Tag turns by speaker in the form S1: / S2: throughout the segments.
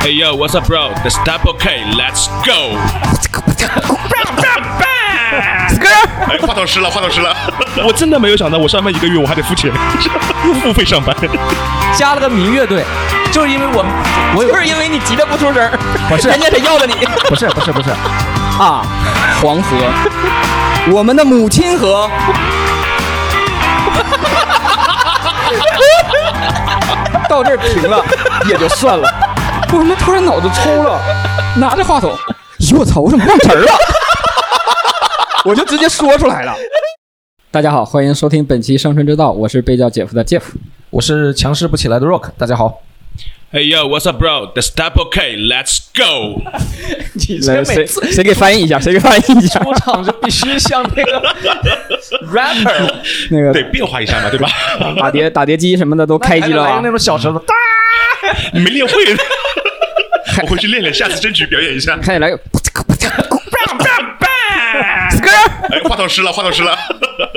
S1: Hey yo, what's up, bro? The stop, OK, let's go. 哎，话筒湿了，话筒湿了。我真的没有想到，我上班一个月我还得付钱，付费上班。
S2: 加了个民乐队，就是因为我们，我
S3: 就是因为你急得不出声，
S2: 不是
S3: 人家得要了你。
S2: 不是不是不是，
S3: 啊，黄河，我们的母亲河。到这儿停了也就算了，我他妈突然脑子抽了，拿着话筒，咦我操，我怎么忘词儿了？我就直接说出来了。大家好，欢迎收听本期《生存之道》，我是被叫姐夫的 Jeff。
S2: 我是强势不起来的 Rock，大家好。
S1: Hey yo, what's up, bro? The step OK, let's go.
S2: 你
S3: 来，谁谁给翻译一下？谁给翻译一下？
S2: 出场就必须像那个 rapper，
S3: 那个
S1: 得变化一下嘛，对吧？
S3: 打碟打碟机什么的都开机了啊
S2: 来个那！种小舌头，
S1: 你没练会，我回去练练，下次争取表演一下。
S3: 开始来个，
S1: 哎，话筒湿了，话筒湿了。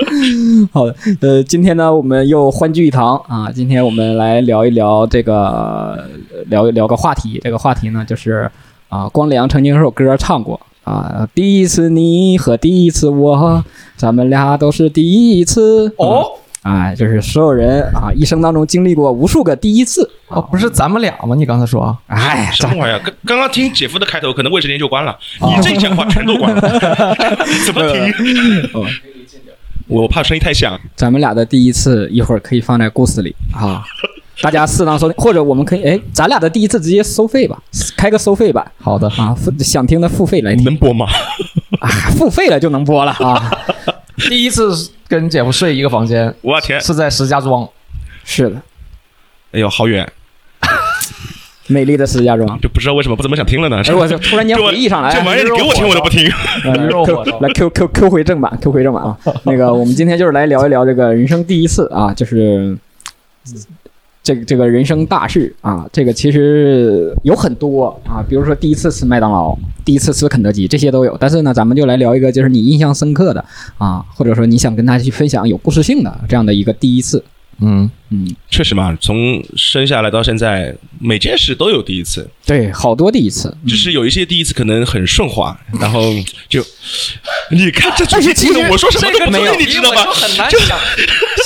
S3: 好的，呃，今天呢，我们又欢聚一堂啊。今天我们来聊一聊这个，呃聊一聊个话题。这个话题呢，就是啊，光良曾经有首歌唱过啊，第一次你和第一次我，咱们俩都是第一次
S2: 哦。
S3: 啊，就是所有人啊，一生当中经历过无数个第一次。
S2: 哦，不是咱们俩吗？你刚才说啊，
S3: 哎，
S1: 什么玩意儿？刚刚刚听姐夫的开头，可能卫生间就关了。你这一讲话全都关了，怎么听？
S3: 哦
S1: 我怕声音太响。
S3: 咱们俩的第一次一会儿可以放在故事里啊，大家适当收听，或者我们可以哎，咱俩的第一次直接收费吧，开个收费版
S2: 好的，
S3: 啊，付想听的付费来听
S1: 能播吗？
S3: 啊，付费了就能播了啊。
S2: 第一次跟姐夫睡一个房间，
S1: 我天！
S2: 是在石家庄。
S3: 是的，
S1: 哎呦，好远，
S3: 美丽的石家庄。
S1: 就不知道为什么不怎么想听了呢。
S3: 哎，我就突然间回忆上来，
S1: 这玩意儿你给我听我都不听。
S3: 来 Q Q Q 回正版，Q 回正版啊。那个，我们今天就是来聊一聊这个人生第一次啊，就是这个这个人生大事啊，这个其实有很多啊，比如说第一次吃麦当劳，第一次吃肯德基，这些都有。但是呢，咱们就来聊一个就是你印象深刻的啊，或者说你想跟他去分享有故事性的这样的一个第一次。
S2: 嗯，
S3: 嗯，
S1: 确实嘛，从生下来到现在，每件事都有第一次，
S3: 对，好多第一次。
S1: 只是有一些第一次可能很顺滑，然后就你看这主题
S3: 但是其实
S1: 我说什么都不
S3: 没有
S1: 对，你知道
S2: 吗就？很难想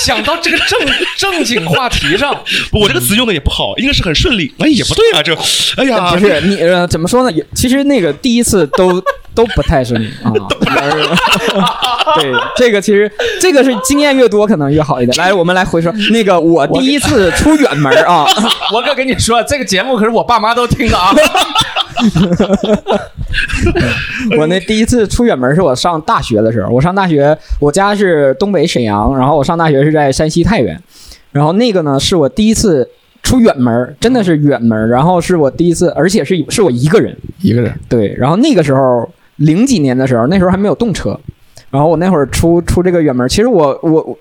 S2: 想到这个正正经话题上。
S1: 不我这个词用的也不好，应该是很顺利。哎，也不对啊，这，哎呀，
S3: 不是你呃，怎么说呢？也其实那个第一次都 都不太顺利啊。对，这个其实这个是经验越多可能越好一点。来，我们来回说那个我第一次出远门啊，
S2: 我可跟你说，这个节目可是我爸妈都听的啊。
S3: 我那第一次出远门是我上大学的时候。我上大学，我家是东北沈阳，然后我上大学是在山西太原，然后那个呢是我第一次出远门，真的是远门，然后是我第一次，而且是是我一个人。
S2: 一个人，
S3: 对，然后那个时候零几年的时候，那时候还没有动车，然后我那会儿出出这个远门，其实我我我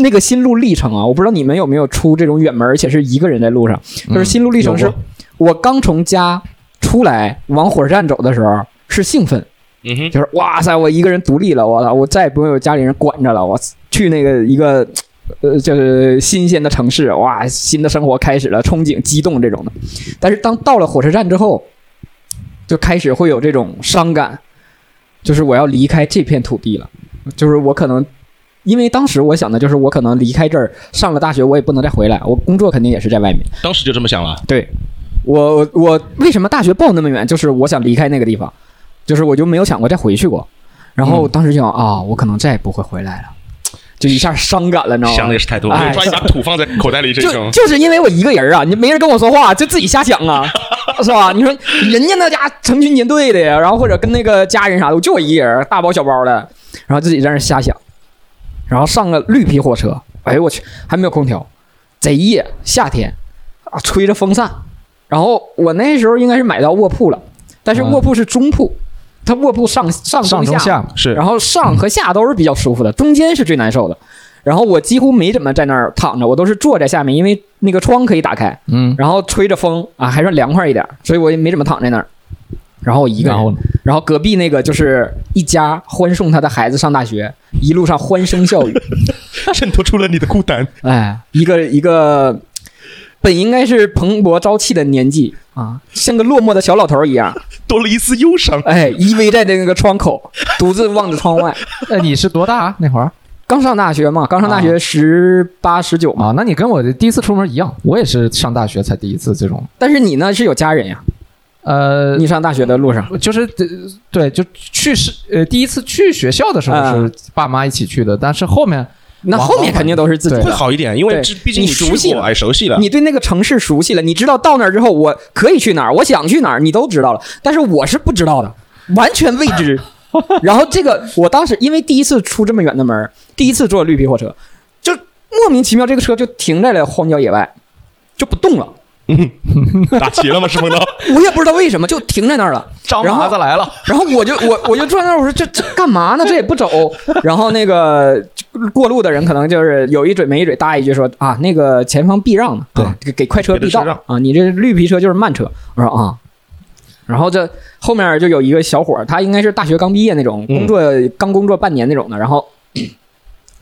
S3: 那个心路历程啊，我不知道你们有没有出这种远门，而且是一个人在路上，就是心路历程是我刚从家出来往火车站走的时候是兴奋，
S1: 嗯哼，
S3: 就是哇塞，我一个人独立了，我操，我再也不用有家里人管着了，我去那个一个。呃，就是新鲜的城市，哇，新的生活开始了，憧憬、激动这种的。但是当到了火车站之后，就开始会有这种伤感，就是我要离开这片土地了，就是我可能，因为当时我想的就是我可能离开这儿，上了大学我也不能再回来，我工作肯定也是在外面。
S1: 当时就这么想了。
S3: 对我，我我为什么大学报那么远？就是我想离开那个地方，就是我就没有想过再回去过。然后当时就想啊，我可能再也不会回来了，就一下伤感了，你知道吗？
S1: 想的也是太多，
S3: 哎
S1: 抓一把土放在口袋里这
S3: 就
S1: 种。
S3: 就是因为我一个人啊，你没人跟我说话，就自己瞎想啊，是吧？你说人家那家成群结队的呀，然后或者跟那个家人啥的，就我一个人，大包小包的，然后自己在那瞎想，然后上个绿皮火车，哎呦我去，还没有空调，贼热，夏天啊，吹着风扇，然后我那时候应该是买到卧铺了，但是
S2: 啊。
S3: 卧铺是中铺，它卧铺上上
S2: 上中下，
S1: 是。
S3: 然后上和下都是比较舒服的，中间是最难受的。然后我几乎没怎么在那儿躺着，我都是坐在下面，因为那个窗可以打开，
S2: 嗯，
S3: 然后吹着风啊，还算凉快一点，所以我也没怎么躺在那儿。然后我一个人，
S2: 然后呢？
S3: 然后隔壁那个就是一家欢送他的孩子上大学，一路上欢声笑语，
S1: 衬托出了你的孤单。
S3: 哎，一个一个本应该是蓬勃朝气的年纪啊，像个落寞的小老头一样，
S1: 多了一丝忧伤。
S3: 哎，依偎在那个窗口，独自望着窗外。
S2: 那你是多大啊那会儿
S3: 刚上大学嘛，刚上大学十八十九嘛，
S2: 啊？那你跟我的第一次出门一样，我也是上大学才第一次这种。
S3: 但是你呢是有家人呀，
S2: 呃，
S3: 你上大学的路上，
S2: 就是呃对，就去是呃第一次去学校的时候
S3: 嗯
S2: 是爸妈一起去的，但是后面
S3: 那后面肯定都是自己
S2: 对
S1: 会
S3: 的。
S1: 好一点，因为毕竟
S3: 你熟悉了
S1: 哎熟悉了。
S3: 你对那个城市熟悉了，你知道到那儿之后我可以去哪儿，我想去哪儿，你都知道了。但是我是不知道的，完全未知。然后这个，我当时因为第一次出这么远的门，第一次坐绿皮火车，就莫名其妙这个车就停在了荒郊野外，就不动了。
S1: 打齐了吗？石峰刀，
S3: 我也不知道为什么，就停在那儿了。
S2: 张
S3: 然后
S2: 麻子来了，
S3: 然后我就我我就坐在那儿，我说这这干嘛呢？这也不走。然后那个过路的人可能就是有一嘴没一嘴搭一句说啊，那个前方避让呢，
S2: 对
S3: 啊，给给快车避道啊，你这绿皮车就是慢车。我说啊，然后这后面就有一个小伙儿，他应该是大学刚毕业那种，
S1: 嗯
S3: 工作刚工作半年那种的，然后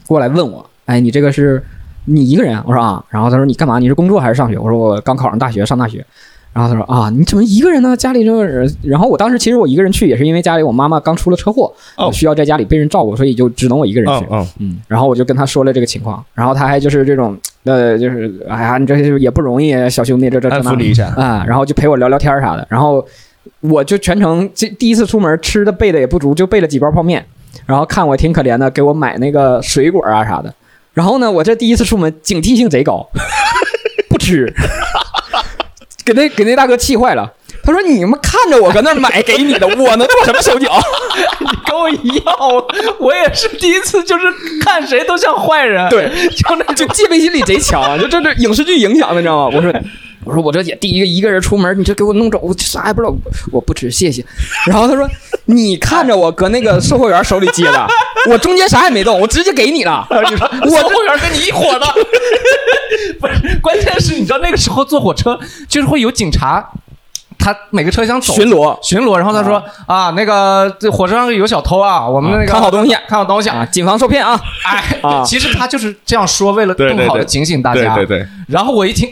S3: 过来问我，哎，你这个是你一个人啊？我说啊，然后他说你干嘛？你是工作还是上学？我说我刚考上大学，上大学。然后他说啊，你怎么一个人呢？家里这个人，然后我当时其实我一个人去，也是因为家里我妈妈刚出了车祸，
S1: 哦
S3: 需要在家里被人照顾，所以就只能我一个人去。
S1: 嗯
S3: 然后我就跟他说了这个情况，然后他还就是这种呃，就是哎呀，你这也不容易，小兄弟，这这这那
S1: 安抚你一下。
S3: 啊，然后就陪我聊聊天啥的，然后我就全程这第一次出门吃的备的也不足，就备了几包泡面，然后看我挺可怜的，给我买那个水果啊啥的。然后呢，我这第一次出门警惕性贼高，不吃，给那给那大哥气坏了。他说：“你们看着我搁那买给你的，我能做什么手脚？
S2: 你跟我一样，我我也是第一次，就是看谁都像坏人，
S3: 对，
S2: 就那
S3: 就 戒备心理贼强啊，就这这影视剧影响的，你知道吗？我说，我说我这姐第一个一个人出门，你这给我弄走，我啥也不知道，我不吃，谢谢。然后他说，你看着我搁那个售货员手里接的，我中间啥也没动，我直接给你了。我
S2: 售货员跟你一伙的，不是，关键是你知道那个时候坐火车就是会有警察，他每个车厢走
S3: 巡逻
S2: 巡逻，然后他说啊，那个这火车上有小偷啊，我们那个
S3: 看好东西
S2: 看好东西
S3: 啊，谨防受骗啊！
S2: 哎，
S3: 啊
S2: 其实他就是这样说，为了更好的警醒大家。
S1: 对对对，
S2: 然后我一听，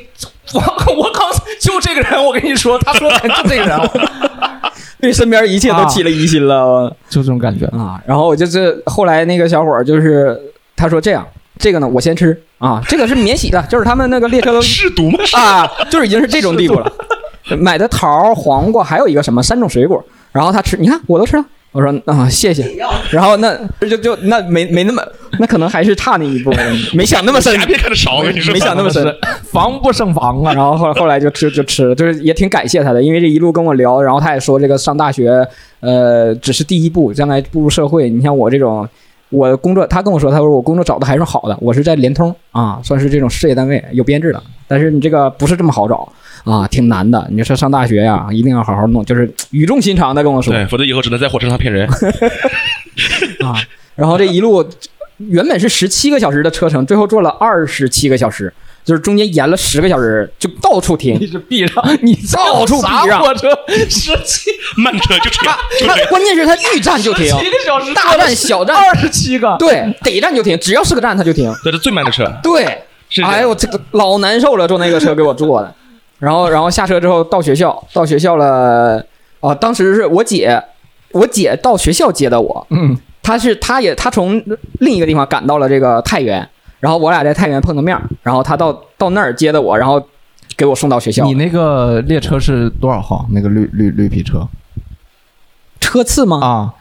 S2: 我我刚，就这个人，我跟你说，他说就这个人，
S3: 对身边一切都起了疑心了
S2: 就这种感觉。
S3: 啊。然后我就是后来那个小伙儿就是他说这样，这个呢我先吃啊，这个是免洗的，就是他们那个列车都
S1: 试毒吗？
S3: 啊，就是已经是这种地步了。买的桃、黄瓜，还有一个什么三种水果，然后他吃，你看我都吃了。我说啊，谢谢。然后那就就那没没那么，那可能还是差那一步，没想那么深，
S1: 别看着少，我跟你说，
S3: 没想那么深。
S2: 防不胜防啊！
S3: 然后后后来就吃就吃了，就是也挺感谢他的，因为这一路跟我聊，然后他也说这个上大学，呃，只是第一步，将来步入社会，你像我这种。我工作，他跟我说，他说我工作找的还是好的，我是在联通啊，算是这种事业单位有编制的，但是你这个不是这么好找啊，挺难的。你说上大学呀，一定要好好弄，就是语重心长的跟我说
S1: 对，否则以后只能在火车上骗人。
S3: 啊。然后这一路原本是十七个小时的车程，最后坐了二十七个小时，就是中间延了十个小时，就到处停
S2: 你。是避让，你
S3: 到处避让
S2: 啥火车十七
S1: 慢车就停，就
S3: 他。关键是他遇站就停，
S2: 七个小时，
S3: 大站小站
S2: 二十七个，
S3: 对，得站就停，只要是个站他就停。
S1: 这是最慢的车，
S3: 对，
S1: 是
S3: 哎呦，这个老难受了，坐那个车给我坐的。然后，然后下车之后到学校，到学校了。啊、当时是我姐，我姐到学校接的我。
S2: 嗯，
S3: 她是，她也，她从另一个地方赶到了这个太原，然后我俩在太原碰个面儿，然后她到到那儿接的我，然后给我送到学校。
S2: 你那个列车是多少号？那个绿绿绿皮车
S3: 车次吗？
S2: 啊？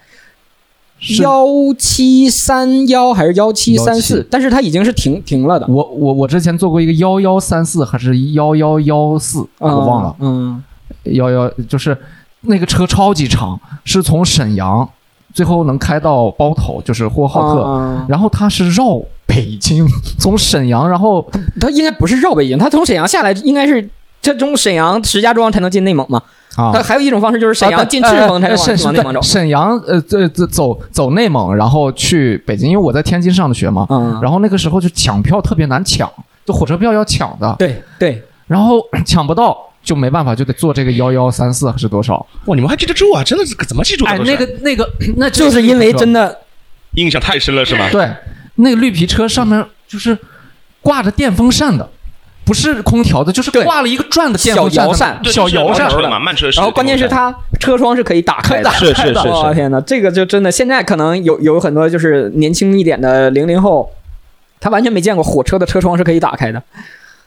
S2: 是。
S3: 幺七三幺还是幺七三四？但是它已经是停停了的，
S2: 我我我之前做过一个幺幺三四还是幺幺幺四，我忘了。
S3: 嗯，
S2: 幺幺就是那个车超级长，是从沈阳最后能开到包头，就是呼和浩特，
S3: 嗯
S2: 然后它是绕北京，从沈阳，然后
S3: 它应该不是绕北京，它从沈阳下来应该是这从沈阳石家庄才能进内蒙嘛。
S2: 啊
S3: 它还有一种方式就是沈阳进赤峰才能往
S2: 沈
S3: 往内蒙走。
S2: 沈阳呃这这走走内蒙，然后去北京，因为我在天津上的学嘛，
S3: 嗯，
S2: 然后那个时候就抢票特别难抢，就火车票要抢的，
S3: 对对，
S2: 然后 抢不到。就没办法，就得坐这个幺幺三四还是多少？
S1: 哇，你们还记得住啊？真的是怎么记住的
S2: 哎，那个那个，那
S3: 就是因为真的
S1: 印象太深了，是吗？
S2: 对那个绿皮车上面就是挂着电风扇的，不是空调的，就是挂了一个转的电风
S3: 小摇扇
S2: 小摇扇
S1: 嘛，慢车。
S3: 然后关键是它车窗是可以打开的，
S1: 是是是是
S3: 我 天哪，这个就真的现在可能有有很多就是年轻一点的零零后，他完全没见过火车的车窗是可以打开的，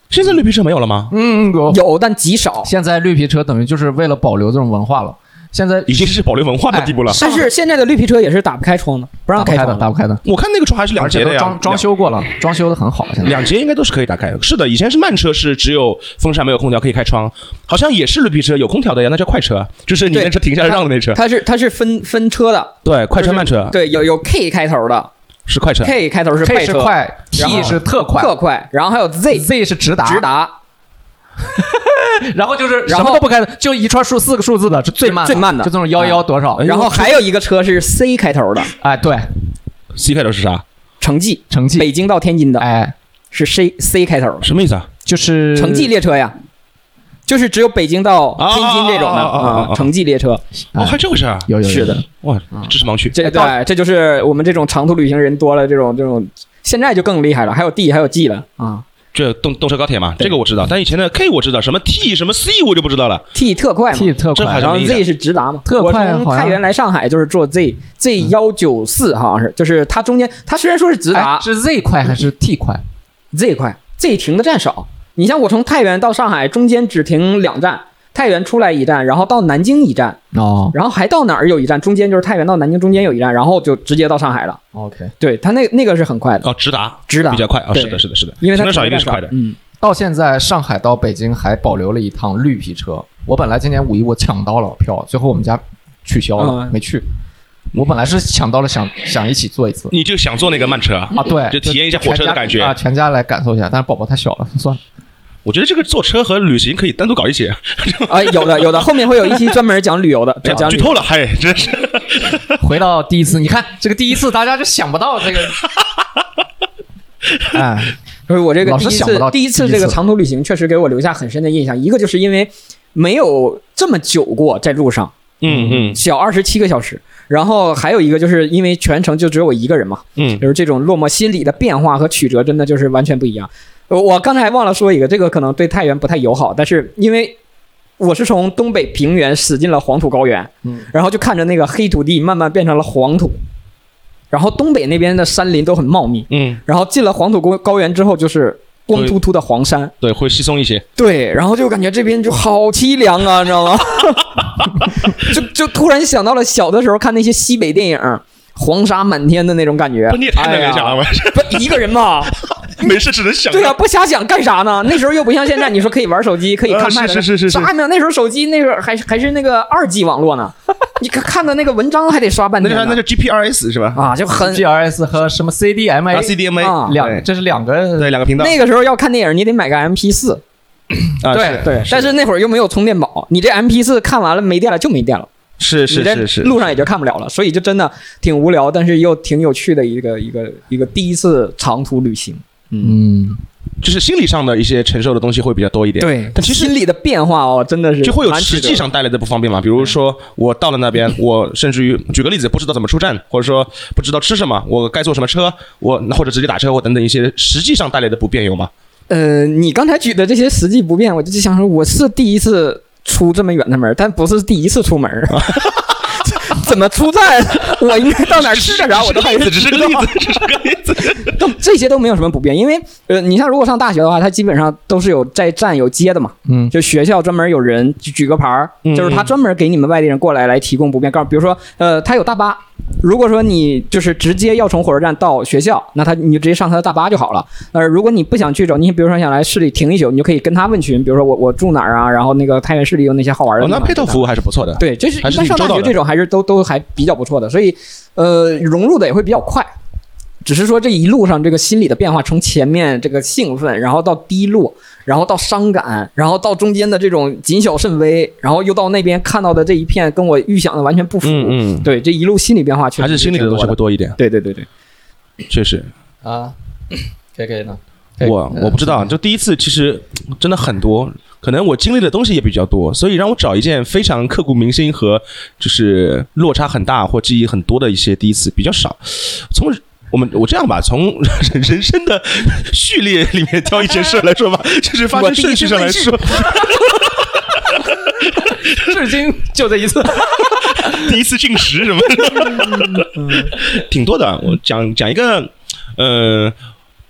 S1: 现在绿皮车没有了吗？
S2: 嗯，有。
S3: 有但极少。
S2: 现在绿皮车等于就是为了保留这种文化了。现在
S1: 已经是保留文化的地步了。
S3: 但是现在的绿皮车也是打不开窗的，不让
S2: 打不开的，打不开的，
S1: 我看那个窗还是两节的呀，
S2: 装装修过了，装修的很好。现在
S1: 两节应该都是可以打开的。是的，以前是慢车是只有风扇没有空调可以开窗，好像也是绿皮车有空调的呀，那叫快车，就是你
S3: 对
S1: 那车停下来让的那车。
S3: 它是它是分分车的，
S1: 对，快车慢车
S3: 对，有有 K 开头的
S1: 是快车。
S3: ，K 开头是快车，
S2: 是快，T 是特快
S3: 特快，然后还有
S2: Z，Z 是直达，
S3: 直达，
S2: 然后就是
S3: 然后
S2: 什么都不开的，就一串数四个数字的，是最慢
S3: 最慢的。
S2: 就这种幺幺多少。
S1: 哎
S3: 然后还有一个车是 C 开头的，
S2: 哎，对
S1: ，C 开头是啥？
S3: 城际，
S2: 城际，
S3: 北京到天津的。
S2: 哎，
S3: 是 C C 开头，
S1: 什么意思啊？
S2: 就是
S3: 城际列车呀，就是只有北京到天津这种的
S1: 啊
S3: 城际列车。
S1: 哦，还这回事啊？
S2: 有有有。
S3: 是的，
S1: 哇，知识盲区。
S3: 这对，这就是我们这种长途旅行人多了，这种这种，现在就更厉害了，还有 D 还有 G 了。啊
S1: 这动动车高铁嘛，这个我知道，但以前的 K 我知道，什么 T 什么 C 我就不知道了。
S3: ，T 特快嘛
S2: T 特快
S1: 这还，
S3: 然后
S1: 没印象
S3: Z 是直达嘛，
S2: 特快
S3: 我从太原来上海就是坐 Z Z 幺九四，好像是，就是它中间它虽然说是直达
S2: 哎是 Z 快还是 T 快
S3: ？Z 快，Z 停的站少。你像我从太原到上海，中间只停两站，太原出来一站，然后到南京一站，
S2: 哦
S3: 然后还到哪儿有一站，中间就是太原到南京中间有一站，然后就直接到上海了。
S2: ，OK。
S3: 对，他那那个是很快的，
S1: 哦，直达
S3: 直达
S1: 比较快啊，
S3: 对
S1: 是的，是的，是的，
S3: 因为它
S1: 停的少一定是快的。
S3: 嗯，
S2: 到现在，上海到北京还保留了一趟绿皮车。我本来今年五一我抢到了票，最后我们家取消了，
S3: 嗯
S2: 没去。我本来是抢到了想想一起坐一次
S1: 你就想坐那个慢车啊？
S2: 啊，对，
S1: 就体验一下火车的感觉
S2: 啊，全家来感受一下。但是宝宝太小了，算了。
S1: 我觉得这个坐车和旅行可以单独搞一起。
S3: 啊，有的有的，后面会有一期专门讲旅游的，讲讲旅游
S1: 剧透了，嗨，真是。
S2: 回到第一次，你看这个第一次，大家就想不到这个。哎，
S3: 就是我这个第一
S2: 老是想不到
S3: 次第一次
S2: 第一次
S3: 这个长途旅行确实给我留下很深的印象，一个就是因为没有这么久过在路上，
S1: 嗯嗯
S3: 小二十七个小时，然后还有一个就是因为全程就只有我一个人嘛，
S1: 嗯，
S3: 就是这种落寞心理的变化和曲折，真的就是完全不一样。呃我刚才忘了说一个，这个可能对太原不太友好，但是因为我是从东北平原驶进了黄土高原，
S2: 嗯，
S3: 然后就看着那个黑土地慢慢变成了黄土，然后东北那边的山林都很茂密，
S1: 嗯，
S3: 然后进了黄土高高原之后就是光秃秃的黄山，
S1: 对，会稀松一些。
S3: 对，然后就感觉这边就好凄凉啊，你 知道吗？就就突然想到了小的时候看那些西北电影，黄沙满天的那种感觉。
S1: 不，你也太能联想了，
S3: 不一个人嘛？
S1: 没事只能想。
S3: 对啊，，不瞎想干啥呢？那时候又不像现在，你说可以玩手机，可以看
S1: 是是是是是
S3: 啥没有？那时候手机那时候还还是那个二 G 网络呢，你看看的那个文章还得刷半天
S1: 那就那就 GPRS 是吧？
S3: 啊，就很
S2: GRS 和什么 CDMA
S1: 啊，CDMA
S3: 啊
S2: 两，这是两个
S1: 对两个频道
S3: 那个时候要看电影，你得买个 MP 四，
S1: 啊，
S2: 对
S3: 对，但是那会儿又没有充电宝，你这 MP 四看完了没电了就没电了。
S1: 是是是是，
S3: 路上也就看不了了，所以就真的挺无聊，但是又挺有趣的一个一个一个第一次长途旅行。
S2: 嗯，
S1: 就是心理上的一些承受的东西会比较多一点。
S3: 对，
S1: 但其实
S3: 心理的变化哦，真的是
S1: 就会有实际上带来的不方便嘛，比如说我到了那边，我甚至于举个例子，不知道怎么出站，或者说不知道吃什么，我该坐什么车，我或者直接打车或等等一些实际上带来的不便有吗？
S3: 呃，你刚才举的这些实际不便，我就想说，我是第一次出这么远的门，但不是第一次出门。怎么出站？我应该到哪儿吃点啥？我都还
S1: 只是个例
S3: 知道
S1: 子，只是个例子。
S3: 都这些都没有什么不便，因为呃，你像如果上大学的话，他基本上都是有在站有接的嘛，
S2: 嗯
S3: 就学校专门有人举举个牌儿，
S1: 嗯
S3: 就是他专门给你们外地人过来来提供不便，告诉比如说呃，他有大巴，如果说你就是直接要从火车站到学校，那他你就直接上他的大巴就好了。呃，如果你不想去走，你比如说想来市里停一宿，你就可以跟他问群，比如说我我住哪儿啊，然后那个太原市里有哪些好玩的
S1: 哦，
S3: 地方。
S1: 那配套服务还是不错的。
S3: 对，就是
S1: 还是
S3: 一般上大学这种还是都都还比较不错的，所以呃融入的也会比较快。只是说这一路上这个心理的变化，从前面这个兴奋，然后到低落，然后到伤感，然后到中间的这种谨小慎微，然后又到那边看到的这一片跟我预想的完全不符。
S1: 嗯嗯，
S3: 对，这一路心理变化确实
S1: 还是心理的东西会多一点，
S3: 对对对对，
S1: 确实。
S2: 啊，K K 呢？
S1: 我我不知道，就第一次其实真的很多，可能我经历的东西也比较多，所以让我找一件非常刻骨铭心和就是落差很大或记忆很多的一些第一次比较少。从我们我这样吧，从 人生的序列里面挑一件事来说吧，就是发生顺序上来说，
S2: 至今就这一次。
S1: 第一次进食什么的，挺多的。我讲讲一个，呃，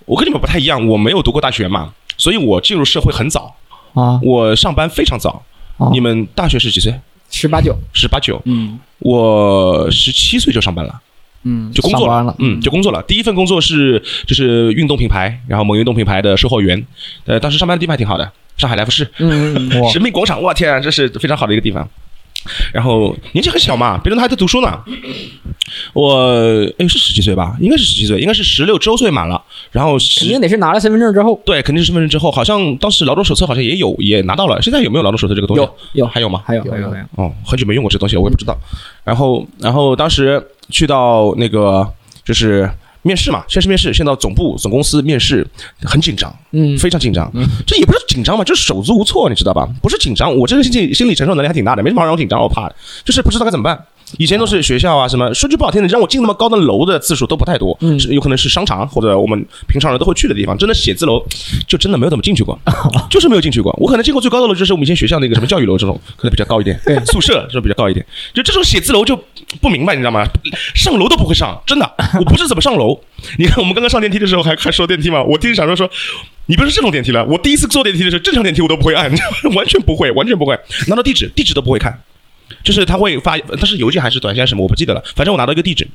S1: 我跟你们不太一样，我没有读过大学嘛，所以我进入社会很早，
S2: 啊，
S1: 我上班非常早。
S2: 哦
S1: 你们大学是几岁？
S3: 十八九，
S1: 十八九。
S3: 嗯
S1: 我十七岁就上班了。
S3: 嗯，
S1: 就工作
S2: 了
S1: 嗯，就工作了。第一份工作是就是运动品牌，然后某运动品牌的售货员。呃，当时上班的地方还挺好的，上海来福士，
S3: 嗯嗯嗯
S2: 哇
S1: 人民广场，我天啊，这是非常好的一个地方。然后年纪很小嘛，别人都还在读书呢。我哎是十几岁吧，应该是十几岁，应该是十六周岁满了。然后
S3: 肯
S1: 十
S3: 定得是拿了身份证之后，
S1: 对，肯定是身份证之后，好像当时劳动手册好像也有，也拿到了。现在有没有劳动手册这个东西？
S3: 有有
S1: 还有吗？
S3: 还有还有还有，
S1: 哦，很久没用过这东西，我也不知道。然后，然后当时去到那个就是面试嘛，先是面试，先到总部总公司面试，很紧张，
S3: 嗯
S1: 非常紧张。这也不是紧张嘛，就是手足无措，你知道吧？不是紧张，我这个心理心理承受能力还挺大的，没什么让我紧张，我怕的，就是不知道该怎么办。以前都是学校啊，什么说句不好听的，让我进那么高的楼的次数都不太多，
S3: 嗯
S1: 是有可能是商场或者我们平常人都会去的地方。真的写字楼，就真的没有怎么进去过，就是没有进去过。我可能进过最高的楼就是我们以前学校那个什么教育楼这种，可能比较高一点，
S3: 对
S1: 宿舍是比较高一点。就这种写字楼就不明白，你知道吗？上楼都不会上，真的，我不是怎么上楼。你看我们刚刚上电梯的时候还还说电梯嘛，我第一想说说。你不是这种电梯了，我第一次坐电梯的时候，正常电梯我都不会按，完全不会，完全不会，拿到地址，地址都不会看，就是他会发，他是邮件还是短信还是什么，我不记得了。反正我拿到一个地址，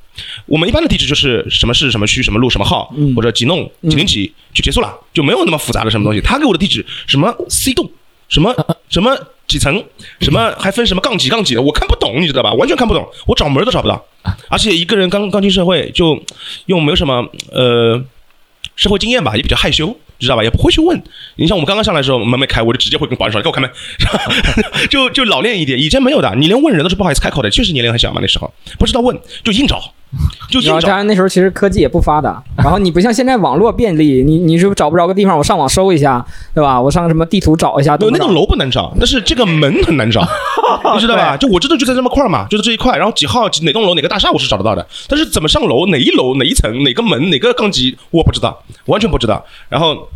S1: 我们一般的地址就是什么市、什么区、什么路、什么号，
S3: 嗯
S1: 或者几弄几零几就结束了，就没有那么复杂的什么东西。他给我的地址什么 C 栋，什么什么几层，什么还分什么杠几杠几的，我看不懂，你知道吧？完全看不懂，我找门都找不到。而且一个人刚刚进社会，就又没有什么呃社会经验吧，也比较害羞。知道吧？也不会去问。你像我们刚刚上来的时候，门没开，我就直接会跟保安说：“给我开门。” 就 就老练一点。以前没有的，你连问人都是不好意思开口的，确实年龄很小嘛，那时候不知道问，就硬找，就硬找。
S3: 然后加上那时候其实科技也不发达，然后你不像现在网络便利，你你是找不着个地方，我上网搜一下，对吧？我上什么地图找一下，都能找
S1: 有那栋楼不难找，但是这个门很难找，你知道吧？就我知道就在这么块儿嘛，就是这一块，然后几号几哪栋楼哪个大厦我是找得到的，但是怎么上楼哪一楼哪一层哪个门哪个杠几我不知道，完全不知道。然后。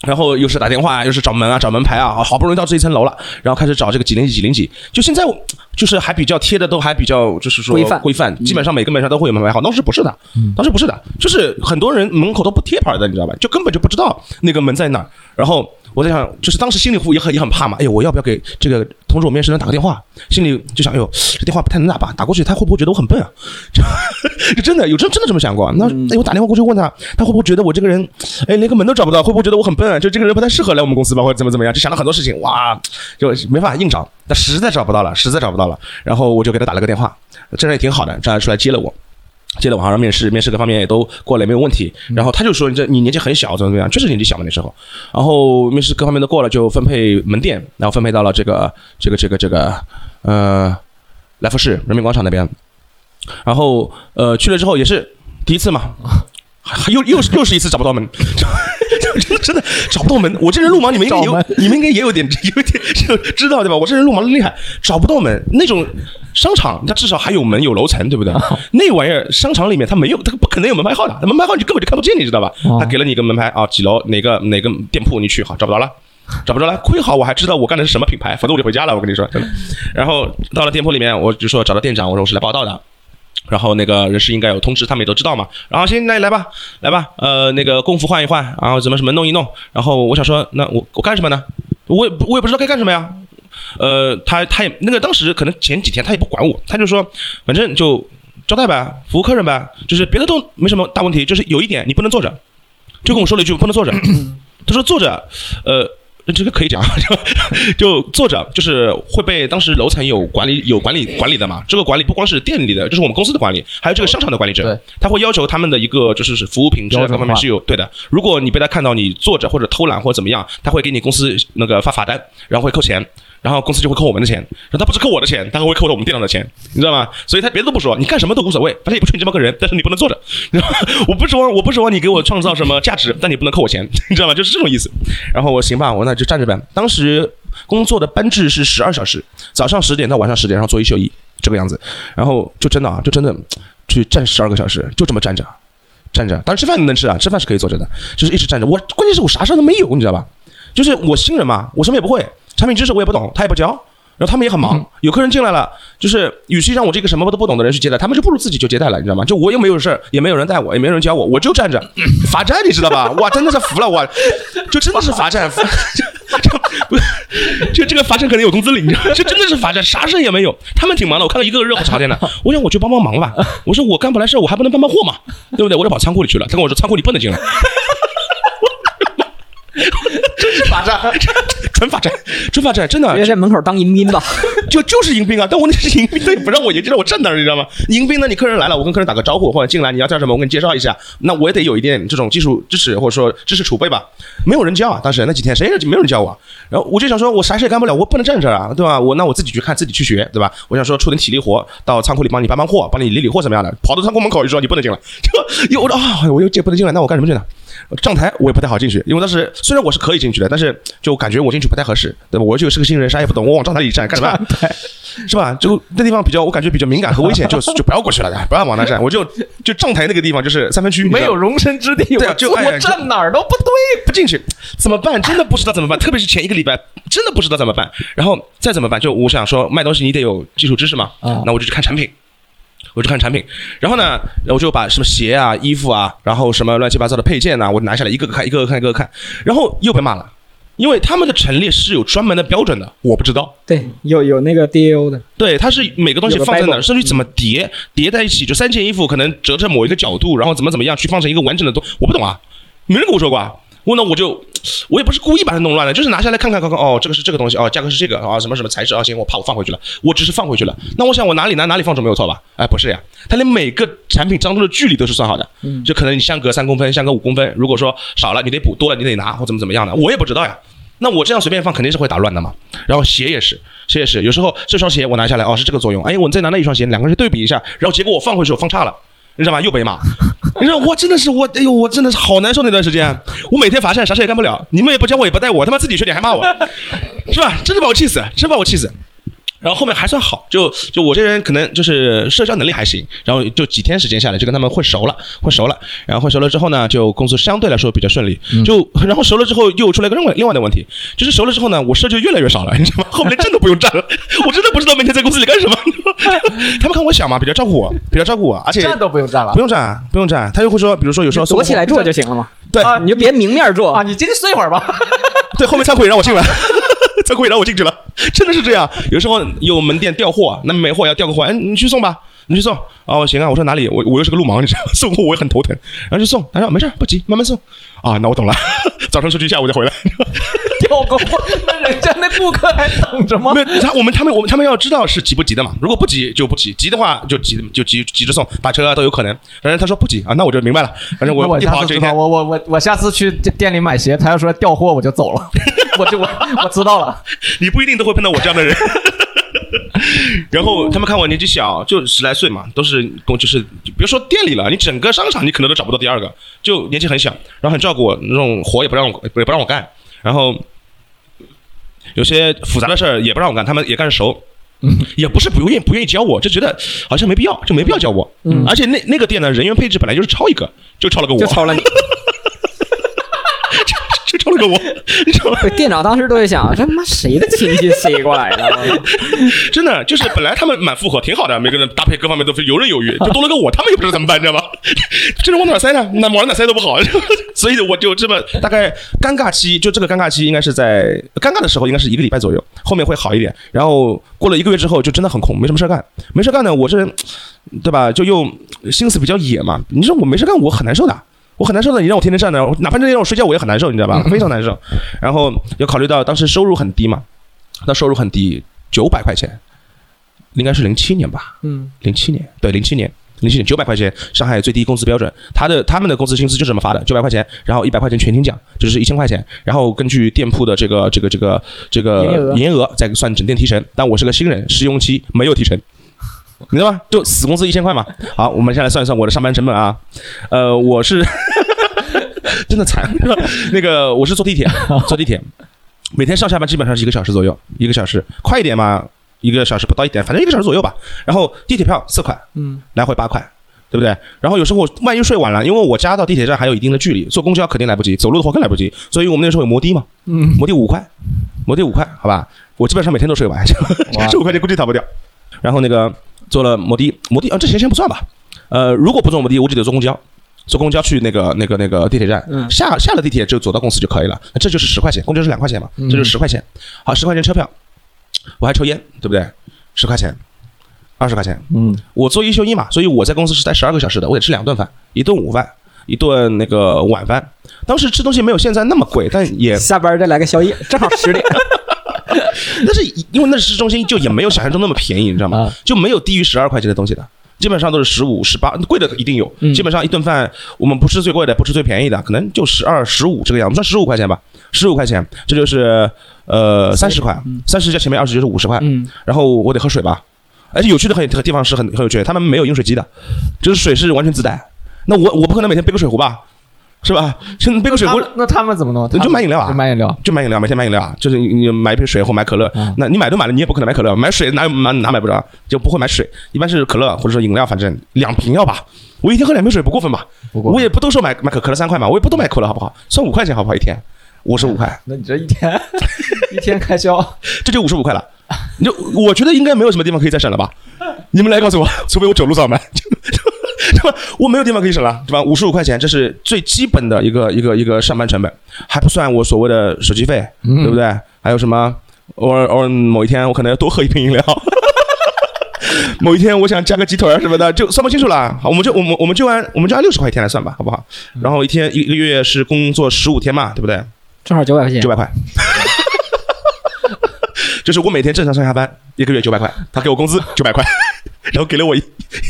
S1: 然后又是打电话，又是找门啊，找门牌啊，好好不容易到这一层楼了，然后开始找这个几零几几零几。就现在我就是还比较贴的，都还比较就是说
S3: 规范
S1: 规范，基本上每个门上都会有门牌号。当时不是的，当时不是的，就是很多人门口都不贴牌的，你知道吧？就根本就不知道那个门在哪儿。然后我在想，就是当时心里也很也很怕嘛，哎呦，我要不要给这个通知我面试人打个电话？心里就想，哎呦，这电话不太能打吧？打过去他会不会觉得我很笨啊？就 就真的有真真的这么想过。那哎，我打电话过去问他，他会不会觉得我这个人，哎，连个门都找不到？会不会觉得我很笨啊？就这个人不太适合来我们公司吧，或者怎么怎么样？就想了很多事情，哇，就没办法硬找，但实在找不到了，实在找不到了。然后我就给他打了个电话，这人也挺好的，这样出来接了我。接了网上面试，面试各方面也都过了，没有问题。然后他就说：“你这你年纪很小，怎么怎么样？确实年纪小嘛那时候。然后面试各方面都过了，就分配门店，然后分配到了这个这个这个这个呃来福士人民广场那边。然后呃去了之后也是第一次嘛，又又是又是一次找不到门，真 的真的找不到门。我这人路盲，你们应该有，你们应该也有点有点就知道对吧？我这人路盲的厉害，找不到门。那种商场，它至少还有门有楼层，对不对？那玩意儿商场里面它没有，它不可能有门牌号的，门牌号你根本就看不见，你知道吧？
S2: 哦
S1: 他给了你一个门牌啊，几楼哪个哪个店铺你去，好找不着了。找不着了，亏好我还知道我干的是什么品牌，否则我就回家了。我跟你说，真的。然后到了店铺里面，我就说找到店长，我说我是来报道的。然后那个人事应该有通知，他们也都知道嘛。然后先来来吧，来吧，呃，那个工服换一换，然后怎么什么弄一弄。然后我想说，那我我干什么呢？我也我也不知道该干什么呀。呃，他他也那个当时可能前几天他也不管我，他就说反正就招待呗，服务客人呗，就是别的都没什么大问题，就是有一点你不能坐着，就跟我说了一句不能坐着。他说坐着，呃。这个可以讲，就就坐着，就是会被当时楼层有管理有管理管理的嘛。这个管理不光是店里的，就是我们公司的管理，还有这个商场的管理者。他会要求他们的一个就是是服务品质各方面是有对的。如果你被他看到你坐着或者偷懒或者怎么样，他会给你公司那个发罚单，然后会扣钱。然后公司就会扣我们的钱，然后他不是扣我的钱，他会扣到我们店长的钱，你知道吗？所以他别的都不说，你干什么都无所谓，反正也不缺你这么个人，但是你不能坐着。然后我不指望我不指望你给我创造什么价值，但你不能扣我钱，你知道吗？就是这种意思。然后我行吧，我那就站着呗。当时工作的班制是十二小时，早上十点到晚上十点，然后做一休一这个样子。然后就真的啊，就真的去站十二个小时，就这么站着。站着。当然吃饭能吃啊，吃饭是可以坐着的，就是一直站着。我关键是我啥事都没有，你知道吧？就是我新人嘛，我什么也不会，产品知识我也不懂，他也不教。然后他们也很忙，有客人进来了，就是与其让我这个什么都不懂的人去接待，他们就不如自己就接待了，你知道吗？就我又没有事儿，也没有人带我，也没有人教我，我就站着 罚站，你知道吧？哇，真的是服了我，就真的是罚站，就 不就这个罚站可能有工资领？就真的是罚站，啥事也没有。他们挺忙的，我看到一个个热火朝天的，我想我去帮帮忙吧。我说我干不来事我还不能搬搬货嘛，对不对？我就跑仓库里去了。他跟我说仓库里不能进来。
S2: 真是罚站，
S1: 纯罚站，纯罚站，真的。
S3: 别在门口当迎宾吧，
S1: 就就是迎宾啊！但我那是迎宾，他也不让我迎，就让我站那儿，你知道吗？迎宾呢，你客人来了，我跟客人打个招呼，或者进来你要叫什么，我给你介绍一下。那我也得有一点这种技术知识或者说知识储备吧。没有人教啊，当时那几天谁也没有人教我。然后我就想说，我啥事也干不了，我不能站这儿啊，对吧？我那我自己去看，自己去学，对吧？我想说出点体力活，到仓库里帮你搬搬货，帮你理理货怎么样的？跑到仓库门口就说你不能进来，就又我说啊，我又进不能进来，那我干什么去呢？站台我也不太好进去，因为当时虽然我是可以进去的，但是就感觉我进去不太合适，对吧？我就是个新人，啥也不懂，我往站台里站干什么？是吧？就那地方比较，我感觉比较敏感和危险，就就不要过去了，不要往那站。我就就站台那个地方就是三分区，
S2: 没有容身之地。
S1: 对啊，就
S2: 我站哪儿都不对，
S1: 不进去怎么办？真的不知道怎么办，特别是前一个礼拜，真的不知道怎么办。然后再怎么办？就我想说，卖东西你得有基础知识嘛。啊，那我就去看产品。我就看产品，然后呢，我就把什么鞋啊、衣服啊，然后什么乱七八糟的配件呐，我拿下来一个个看，一个个看，一个个看，然后又被骂了，因为他们的陈列是有专门的标准的，我不知道。
S3: 对，有有那个 DAO 的，
S1: 对，它是每个东西放在哪，甚至怎么叠叠在一起，就三件衣服可能折成某一个角度，然后怎么怎么样去放成一个完整的东，我不懂啊，没人跟我说过啊。问了，我就我也不是故意把它弄乱的，就是拿下来看看看看，哦，这个是这个东西，哦，价格是这个啊，什么什么材质啊，行，我怕我放回去了，我只是放回去了。那我想我哪里拿哪里放准没有错吧？哎，不是呀，它连每个产品当中的距离都是算好的，就可能你相隔三公分，相隔五公分，如果说少了你得补，多了你得拿或怎么怎么样的，我也不知道呀。那我这样随便放肯定是会打乱的嘛。然后鞋也是，鞋也是，有时候这双鞋我拿下来，哦，是这个作用，哎，我再拿那一双鞋，两个人对比一下，然后结果我放回去我放差了。你知道吗？又被骂。你说我真的是我，哎呦，我真的是好难受那段时间。我每天罚站，啥事也干不了。你们也不教我，也不带我，他妈自己学点还骂我，是吧？真的把我气死，真把我气死。然后后面还算好，就就我这人可能就是社交能力还行，然后就几天时间下来就跟他们混熟了，混熟了。然后混熟了之后呢，就工作相对来说比较顺利。就然后熟了之后又出来个另外另外的问题，就是熟了之后呢，我事就越来越少了，你知道吗？后面真的不用站了，我真的不知道每天在公司里干什么。他们看我小嘛，比较照顾我，比较照顾我，而且
S2: 站都不用站了，
S1: 不用站，不用站。他就会说，比如说有时候
S3: 躲起来坐就行了嘛。
S1: 对，
S3: 你就别明面坐
S2: 啊，你进去睡会儿吧。
S1: 对，后面仓库也让我进来。仓库也让我进去了，真的是这样。有时候有门店调货，那没货要调个货，哎，你去送吧，你去送。哦，行啊，我说哪里？我我又是个路盲，你知道，送货我也很头疼。然后就送，他说没事，不急，慢慢送。啊，那我懂了。早上出去，下午再回来。
S2: 调个货，那人家那顾客还等着吗？
S1: 没有，他我们他们我们他们要知道是急不急的嘛。如果不急就不急，急的话就急就急急着送，打车都有可能。反正他说不急啊，那我就明白了。反正我
S2: 我下次知道，我我我我下次去店里买鞋，他要说调货，我就走了。我就我我知道了，
S1: 你不一定都会碰到我这样的人。然后他们看我年纪小，就十来岁嘛，都是工，就是别说店里了，你整个商场你可能都找不到第二个，就年纪很小，然后很照顾我，那种活也不让我也不让我干，然后有些复杂的事儿也不让我干，他们也干熟，也不是不愿意不愿意教我，就觉得好像没必要，就没必要教我。而且那那个店呢，人员配置本来就是超一个，就超了个我，
S3: 就超了你。
S1: 超了个我，你知道吗？
S3: 店长当时都在想，这他妈谁的亲戚塞过来的？
S1: 真的就是本来他们蛮复合，挺好的，每个人搭配各方面都是游刃有余，就多了个我，他们也不知道怎么办，你知道吗？这人往哪塞呢？那往哪塞都不好，所以我就这么大概尴尬期，就这个尴尬期应该是在尴尬的时候，应该是一个礼拜左右，后面会好一点。然后过了一个月之后，就真的很空，没什么事干，没事干呢，我这人对吧？就又心思比较野嘛。你说我没事干，我很难受的。我很难受的，你让我天天站着，哪怕那天让我睡觉，我也很难受，你知道吧？非常难受。然后要考虑到当时收入很低嘛，那收入很低，九百块钱，应该是零七年吧？嗯，零七年，对，零七年，零七年九百块钱，上海最低工资标准，他的他们的工资薪资就这么发的，九百块钱，然后一百块钱全勤奖，就是一千块钱，然后根据店铺的这个这个这个这个营业额再算整店提成。但我是个新人，试用期没有提成。你知道吗？就死工资一千块嘛。好，我们先来算一算我的上班成本啊。呃，我是 真的惨。那个我是坐地铁，坐地铁，每天上下班基本上是一个小时左右，一个小时快一点嘛，一个小时不到一点，反正一个小时左右吧。然后地铁票四块，嗯，来回八块。对不对？然后有时候万一睡晚了，因为我家到地铁站还有一定的距离，坐公交肯定来不及，走路的话更来不及，所以我们那时候有摩的嘛，
S2: 嗯，
S1: 摩的五块，摩的五块，好吧，我基本上每天都睡晚，
S2: 哇
S1: 这五块钱估计逃不掉。然后那个坐了摩的，摩的啊，这钱先不算吧，呃，如果不坐摩的，我只得坐公交。坐公交去那个那个那个地铁站，
S3: 嗯
S1: 下下了地铁就走到公司就可以了，那这就是十块钱，公交是两块钱嘛，
S2: 嗯
S1: 这就是十块钱。好，十块钱车票，我还抽烟，对不对？十块钱，二十块钱，
S2: 嗯，
S1: 我做一休一嘛，所以我在公司是待十二个小时的，我得吃两顿饭，一顿午饭，一顿那个晚饭。当时吃东西没有现在那么贵，但也
S3: 下班再来个宵夜，正好十点。
S1: 但是因为那市中心就也没有想象中那么便宜，你知道吗
S2: 啊？
S1: 就没有低于十二块钱的东西的，基本上都是十五、十八，贵的一定有。
S3: 嗯
S1: 基本上一顿饭我们不吃最贵的，不吃最便宜的，可能就十二、十五这个样，我们算十五块钱吧，十五块钱，这就是呃三十块，三十加前面二十就是五十块。
S3: 嗯，
S1: 然后我得喝水吧，而且有趣的很地方是很很有趣，他们没有饮水机的，就是水是完全自带。那我我不可能每天背个水壶吧，是吧？现在背个水壶
S2: 那他们怎么弄？
S1: 就买饮料啊
S2: 就买饮料。
S1: 就买饮料，每天买饮料啊，就是你你买一瓶水或买可乐，
S2: 嗯
S1: 那你买都买了，你也不可能买可乐，买水哪有哪哪买不着，就不会买水，一般是可乐或者说饮料，反正两瓶要吧。我一天喝两瓶水不过分吧？
S2: 不过
S1: 我也不都说买买可可乐三块嘛，我也不都买可乐好不好？算五块钱好不好？一天五十五块，
S2: 那你这一天一天开销，
S1: 这就五十五块了。你就我觉得应该没有什么地方可以再省了吧？你们来告诉我，除非我走路上班，对吧？我没有地方可以省了，对吧？五十五块钱，这是最基本的一个一个一个上班成本，还不算我所谓的手机费，
S2: 嗯
S1: 对不对？还有什么？偶尔偶尔某一天我可能要多喝一瓶饮料，某一天我想加个鸡腿啊什么的，就算不清楚了。好，我们就我们我们就按我们就按六十块一天来算吧，好不好？然后一天一一个月是工作十五天嘛，对不对？
S3: 正好九百块钱
S1: 九。百块，就是我每天正常上下班，一个月九百块，他给我工资九百块，然后给了我一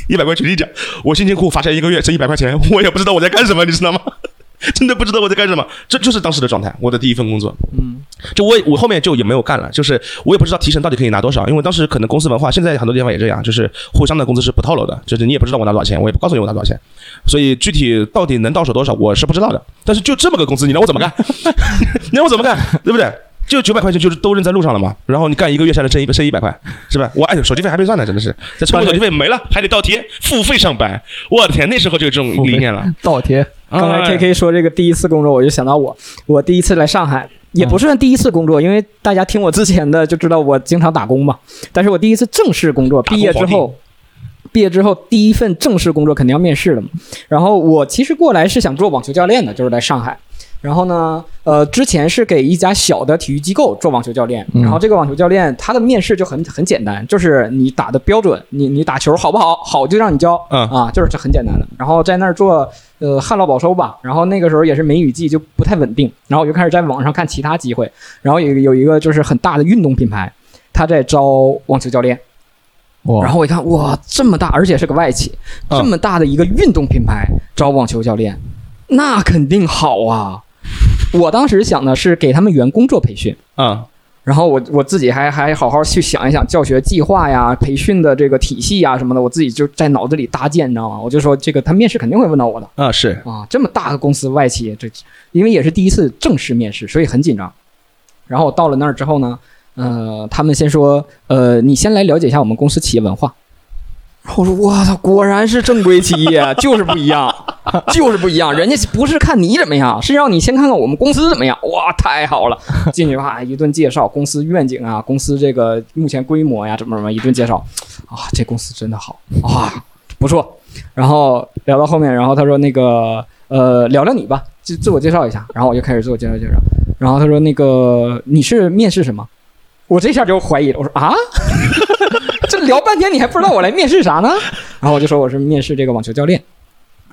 S1: 一百块权利奖，我辛辛苦苦发下一个月挣一百块钱，我也不知道我在干什么，你知道吗？真的不知道我在干什么，这就是当时的状态，我的第一份工作。
S3: 嗯，
S1: 就我我后面就也没有干了，就是我也不知道提成到底可以拿多少，因为当时可能公司文化，现在很多地方也这样，就是互相的工资是不透露的，就是你也不知道我拿多少钱，我也不告诉你我拿多少钱，所以具体到底能到手多少我是不知道的。但是就这么个工资，你让我怎么干？你让我怎么干？对不对？就九百块钱，就是都扔在路上了嘛。然后你干一个月下来挣一挣一百块，是吧？我哎，手机费还没算呢，真的是，这充个手机费没了，还得倒贴付费上班。我的天，那时候就有这种理念了。
S2: 倒贴。
S3: 刚才
S1: 哎
S3: K K 说这个第一次工作，我就想到我，我第一次来上海，也不算第一次工作，因为大家听我之前的就知道我经常打工嘛。但是我第一次正式工作，毕业之后，毕业之后第一份正式工作肯定要面试的嘛。然后我其实过来是想做网球教练的，就是来上海。然后呢，呃，之前是给一家小的体育机构做网球教练，
S2: 嗯。
S3: 然后这个网球教练他的面试就很很简单，就是你打的标准，你你打球好不好，好就让你教，
S1: 嗯。
S3: 啊，就是这很简单的。然后在那儿做呃旱涝保收吧，然后那个时候也是梅雨季，就不太稳定，然后我就开始在网上看其他机会，然后有有一个就是很大的运动品牌，他在招网球教练，
S2: 哇。
S3: 然后我一看，哇，这么大，而且是个外企，
S1: 嗯。
S3: 这么大的一个运动品牌招网球教练，那肯定好啊。我当时想的是给他们员工做培训，
S1: 啊、
S3: 然后我我自己还还好好去想一想教学计划呀、培训的这个体系呀什么的，我自己就在脑子里搭建，你知道吗？我就说这个他面试肯定会问到我的
S1: 啊是
S3: 啊，这么大个公司外企，这因为也是第一次正式面试，所以很紧张。然后我到了那儿之后呢，呃，他们先说，呃，你先来了解一下我们公司企业文化。然后我说，我操，果然是正规企业，就是不一样，就是不一样。人家不是看你怎么样，是让你先看看我们公司怎么样。哇，太好了！进去吧，一顿介绍公司愿景啊，公司这个目前规模呀，怎么怎么一顿介绍。啊，这公司真的好啊，不错。然后聊到后面，然后他说那个呃，聊聊你吧，自自我介绍一下。然后我就开始自我介绍介绍。然后他说那个你是面试什么？我这下就怀疑了，我说啊，这聊半天你还不知道我来面试啥呢？然后我就说我是面试这个网球教练。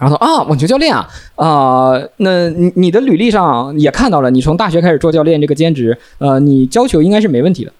S3: 然后他说啊，网球教练啊，啊、那你你的履历上也看到了，你从大学开始做教练这个兼职，呃，你教球应该是没问题的。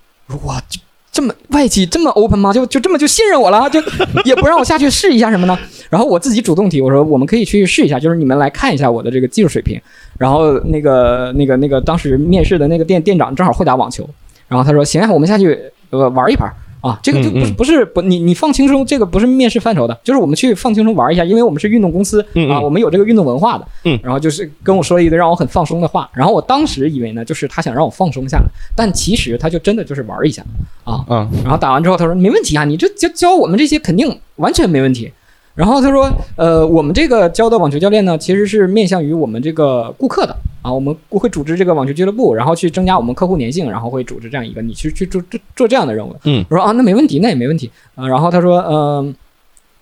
S3: 哇，这这么外企这么 open 吗？就就这么就信任我了？就也不让我下去试一下什么呢？然后我自己主动提，我说我们可以去试一下，就是你们来看一下我的这个技术水平。然后那个那个那个当时面试的那个店店长正好会打网球，然后他说行啊，我们下去呃玩一盘。啊，这个就不是不是不你你放轻松，这个不是面试范畴的，就是我们去放轻松玩一下，因为我们是运动公司啊，我们有这个运动文化的。
S1: 嗯
S3: 然后就是跟我说了一堆让我很放松的话，然后我当时以为呢，就是他想让我放松下来，但其实他就真的就是玩一下啊。
S1: 啊
S3: 然后打完之后，他说没问题啊，你这教教我们这些肯定完全没问题。然后他说，呃，我们这个教的网球教练呢，其实是面向于我们这个顾客的啊，我们会组织这个网球俱乐部，然后去增加我们客户粘性，然后会组织这样一个你去去做做做这样的任务。
S1: 嗯
S3: 我说啊，那没问题，那也没问题啊。然后他说，嗯、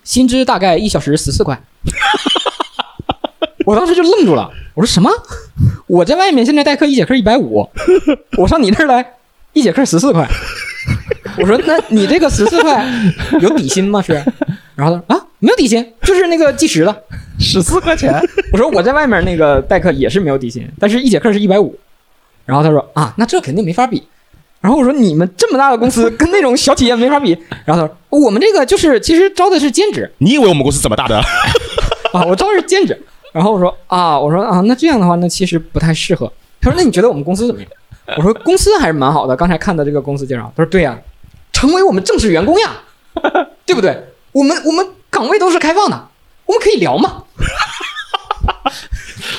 S3: 薪资大概一小时十四块。我当时就愣住了，我说什么？我在外面现在代课一节课一百五，我上你这儿来一节课十四块。我说那你这个十四块有底薪吗？是？然后他说啊，没有底薪，就是那个计时的。
S2: 十四块钱，
S3: 我说我在外面那个代课也是没有底薪，但是一节课是一百五。然后他说啊，那这肯定没法比。然后我说你们这么大的公司 跟那种小企业没法比。然后他说我们这个就是其实招的是兼职
S1: 你以为我们公司怎么大的？
S3: 啊，我招的是兼职。然后我说啊，我说啊，那这样的话那其实不太适合。他说那你觉得我们公司怎么样？我说公司还是蛮好的，刚才看的这个公司介绍。他说对呀、成为我们正式员工呀，对不对？我们我们岗位都是开放的，我们可以聊嘛。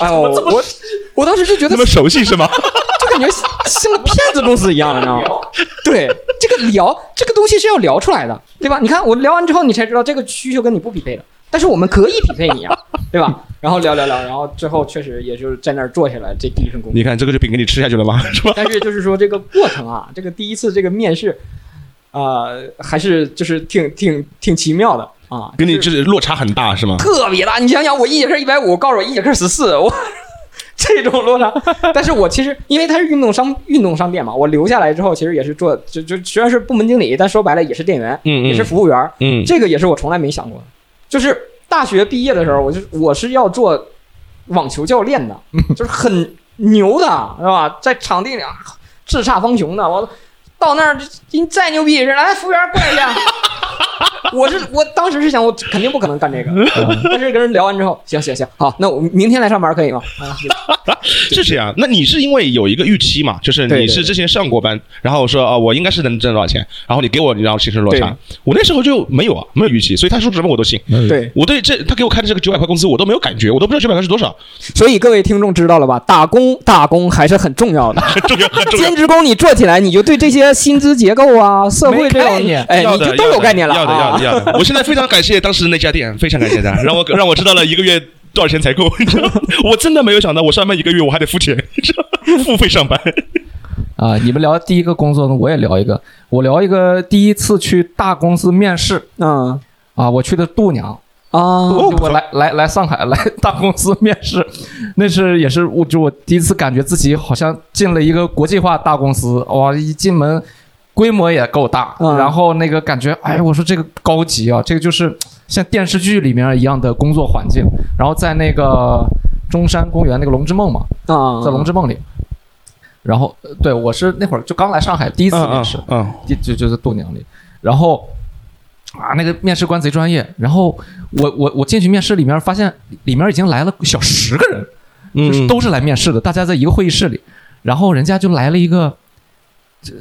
S3: 哎呦，我我当时就觉得
S1: 那么熟悉是吗？
S3: 就感觉像个骗子公司一样，你知道吗？对，这个聊这个东西是要聊出来的，对吧？你看我聊完之后，你才知道这个需求跟你不匹配的，但是我们可以匹配你啊，对吧？然后聊聊聊，然后最后确实也就是在那儿坐下来，这第一份工作
S1: 你。看这个就饼给你吃下去了吗？是吧？
S3: 但是就是说这个过程啊，这个第一次这个面试，呃，还是就是挺挺挺奇妙的啊，
S1: 跟你
S3: 就是
S1: 落差很大是吗？
S3: 特别大。你想想，我一节课一百五，告诉我一节课十四，我 这种落差。但是我其实因为它是运动商运动商店嘛，我留下来之后，其实也是做就就虽然是部门经理，但说白了也是店员，
S1: 嗯嗯
S3: 也是服务员。
S1: 嗯，
S3: 这个也是我从来没想过的。就是大学毕业的时候，我就我是要做网球教练的，就是很牛的，是吧？在场地里啊叱咤风雄的，我到那儿你再牛逼也是来服务员过来一下。我是我当时是想，我肯定不可能干这个，但是跟人聊完之后，行行行，好，那我明天来上班可以吗？啊，
S1: 是这样。那你是因为有一个预期嘛？就是你是之前上过班，然后说啊，我应该是能挣多少钱，然后你给我然后形成落差。我那时候就没有啊，没有预期，所以他说什么我都信。
S3: 对，
S1: 我对这他给我开的这个九百块工资我都没有感觉，我都不知道九百块是多少，
S3: 所以各位听众知道了吧？打工打工还是很重要的。
S1: 很重要，很重要
S3: 兼。职工你做起来，你就对这些薪资结构啊、社会这种
S2: 没概念，
S3: 哎，你就都有概念了
S1: 要的，要
S3: 啊
S1: 我现在非常感谢当时那家店，非常感谢他，让我让我知道了一个月多少钱才够。你知道吗我真的没有想到，我上班一个月我还得付钱，你知道付费上班。
S2: 啊，你们聊第一个工作呢，我也聊一个。我聊一个第一次去大公司面试
S3: 嗯
S2: 啊，我去的度娘，
S3: 啊，
S2: 就我来来来上海来大公司面试，那是也是我就我第一次感觉自己好像进了一个国际化大公司，哇，一进门规模也够大，
S3: 嗯。
S2: 然后那个感觉，哎，我说这个高级啊，这个就是像电视剧里面一样的工作环境，然后在那个中山公园那个龙之梦嘛，
S3: 啊，
S2: 在龙之梦里。然后，呃对我是那会儿就刚来上海，第一次面试，
S1: 嗯，
S2: 就就就在度娘里，然后啊，那个面试官贼专业，然后我我我进去面试里面发现里面已经来了小十个人，
S1: 嗯。
S2: 就是都是来面试的，大家在一个会议室里，然后人家就来了一个呃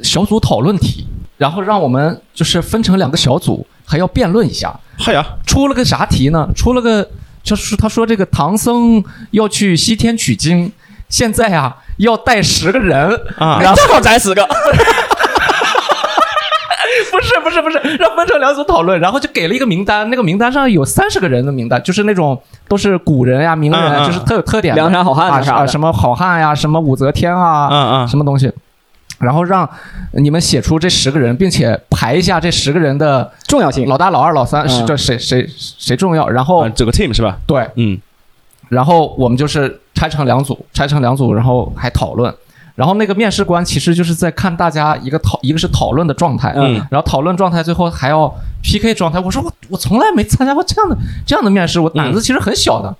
S2: 小组讨论题，然后让我们就是分成两个小组，还要辩论一下，
S1: 嗨呀，
S2: 出了个啥题呢？出了个就是他说这个唐僧要去西天取经，现在啊要带十个人
S1: 啊。
S2: 然后
S3: 正好咱十个，
S2: 不是不是不是，让分成两组讨论，然后就给了一个名单，那个名单上有三十个人的名单，就是那种都是古人呀、名人啊，
S1: 嗯嗯
S2: 就是特有特点的，
S3: 梁山好汉
S2: 啊啊，
S3: 子啥
S2: 什么好汉呀，什么武则天啊，
S1: 嗯嗯
S2: 什么东西，然后让你们写出这十个人，并且排一下这十个人的
S3: 重要性
S2: 老大、老二、老三，
S3: 嗯
S2: 是这谁谁谁重要，然后
S1: 整，这个 team 是吧？
S2: 对，
S1: 嗯
S2: 然后我们就是拆成两组，拆成两组，然后还讨论。然后那个面试官其实就是在看大家一个讨，一个是讨论的状态，
S1: 嗯
S2: 然后讨论状态最后还要 PK 状态。我说我我从来没参加过这样的这样的面试，我胆子其实很小的。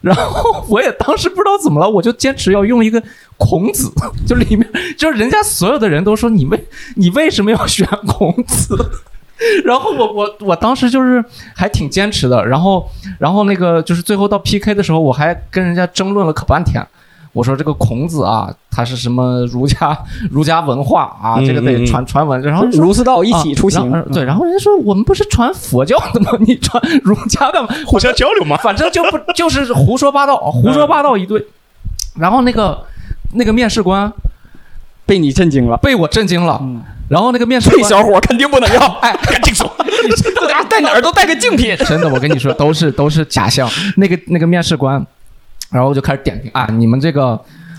S2: 然后 我也当时不知道怎么了，我就坚持要用一个孔子，就里面就是人家所有的人都说你为你为什么要选孔子？然后我我我当时就是还挺坚持的，然后然后那个就是最后到 PK 的时候，我还跟人家争论了可半天。我说这个孔子啊，他是什么儒家儒家文化啊，
S1: 嗯
S2: 这个得传传闻。然后
S3: 儒释道一起出行
S2: 啊，对，然后人家说我们不是传佛教的吗？你传儒家干嘛？
S1: 互相交流嘛。
S2: 反正就不就是胡说八道，胡说八道一堆。然后那个那个面试官
S3: 被你震惊了。
S2: 被我震惊了，
S3: 嗯
S2: 然后那个面试官
S3: 这小伙肯定不能要，
S2: 哎，
S1: 赶紧说。
S3: 这家带哪儿都带个竞品。
S2: 真的，我跟你说，都是都是假象。那个那个面试官，然后就开始点评啊，你们这个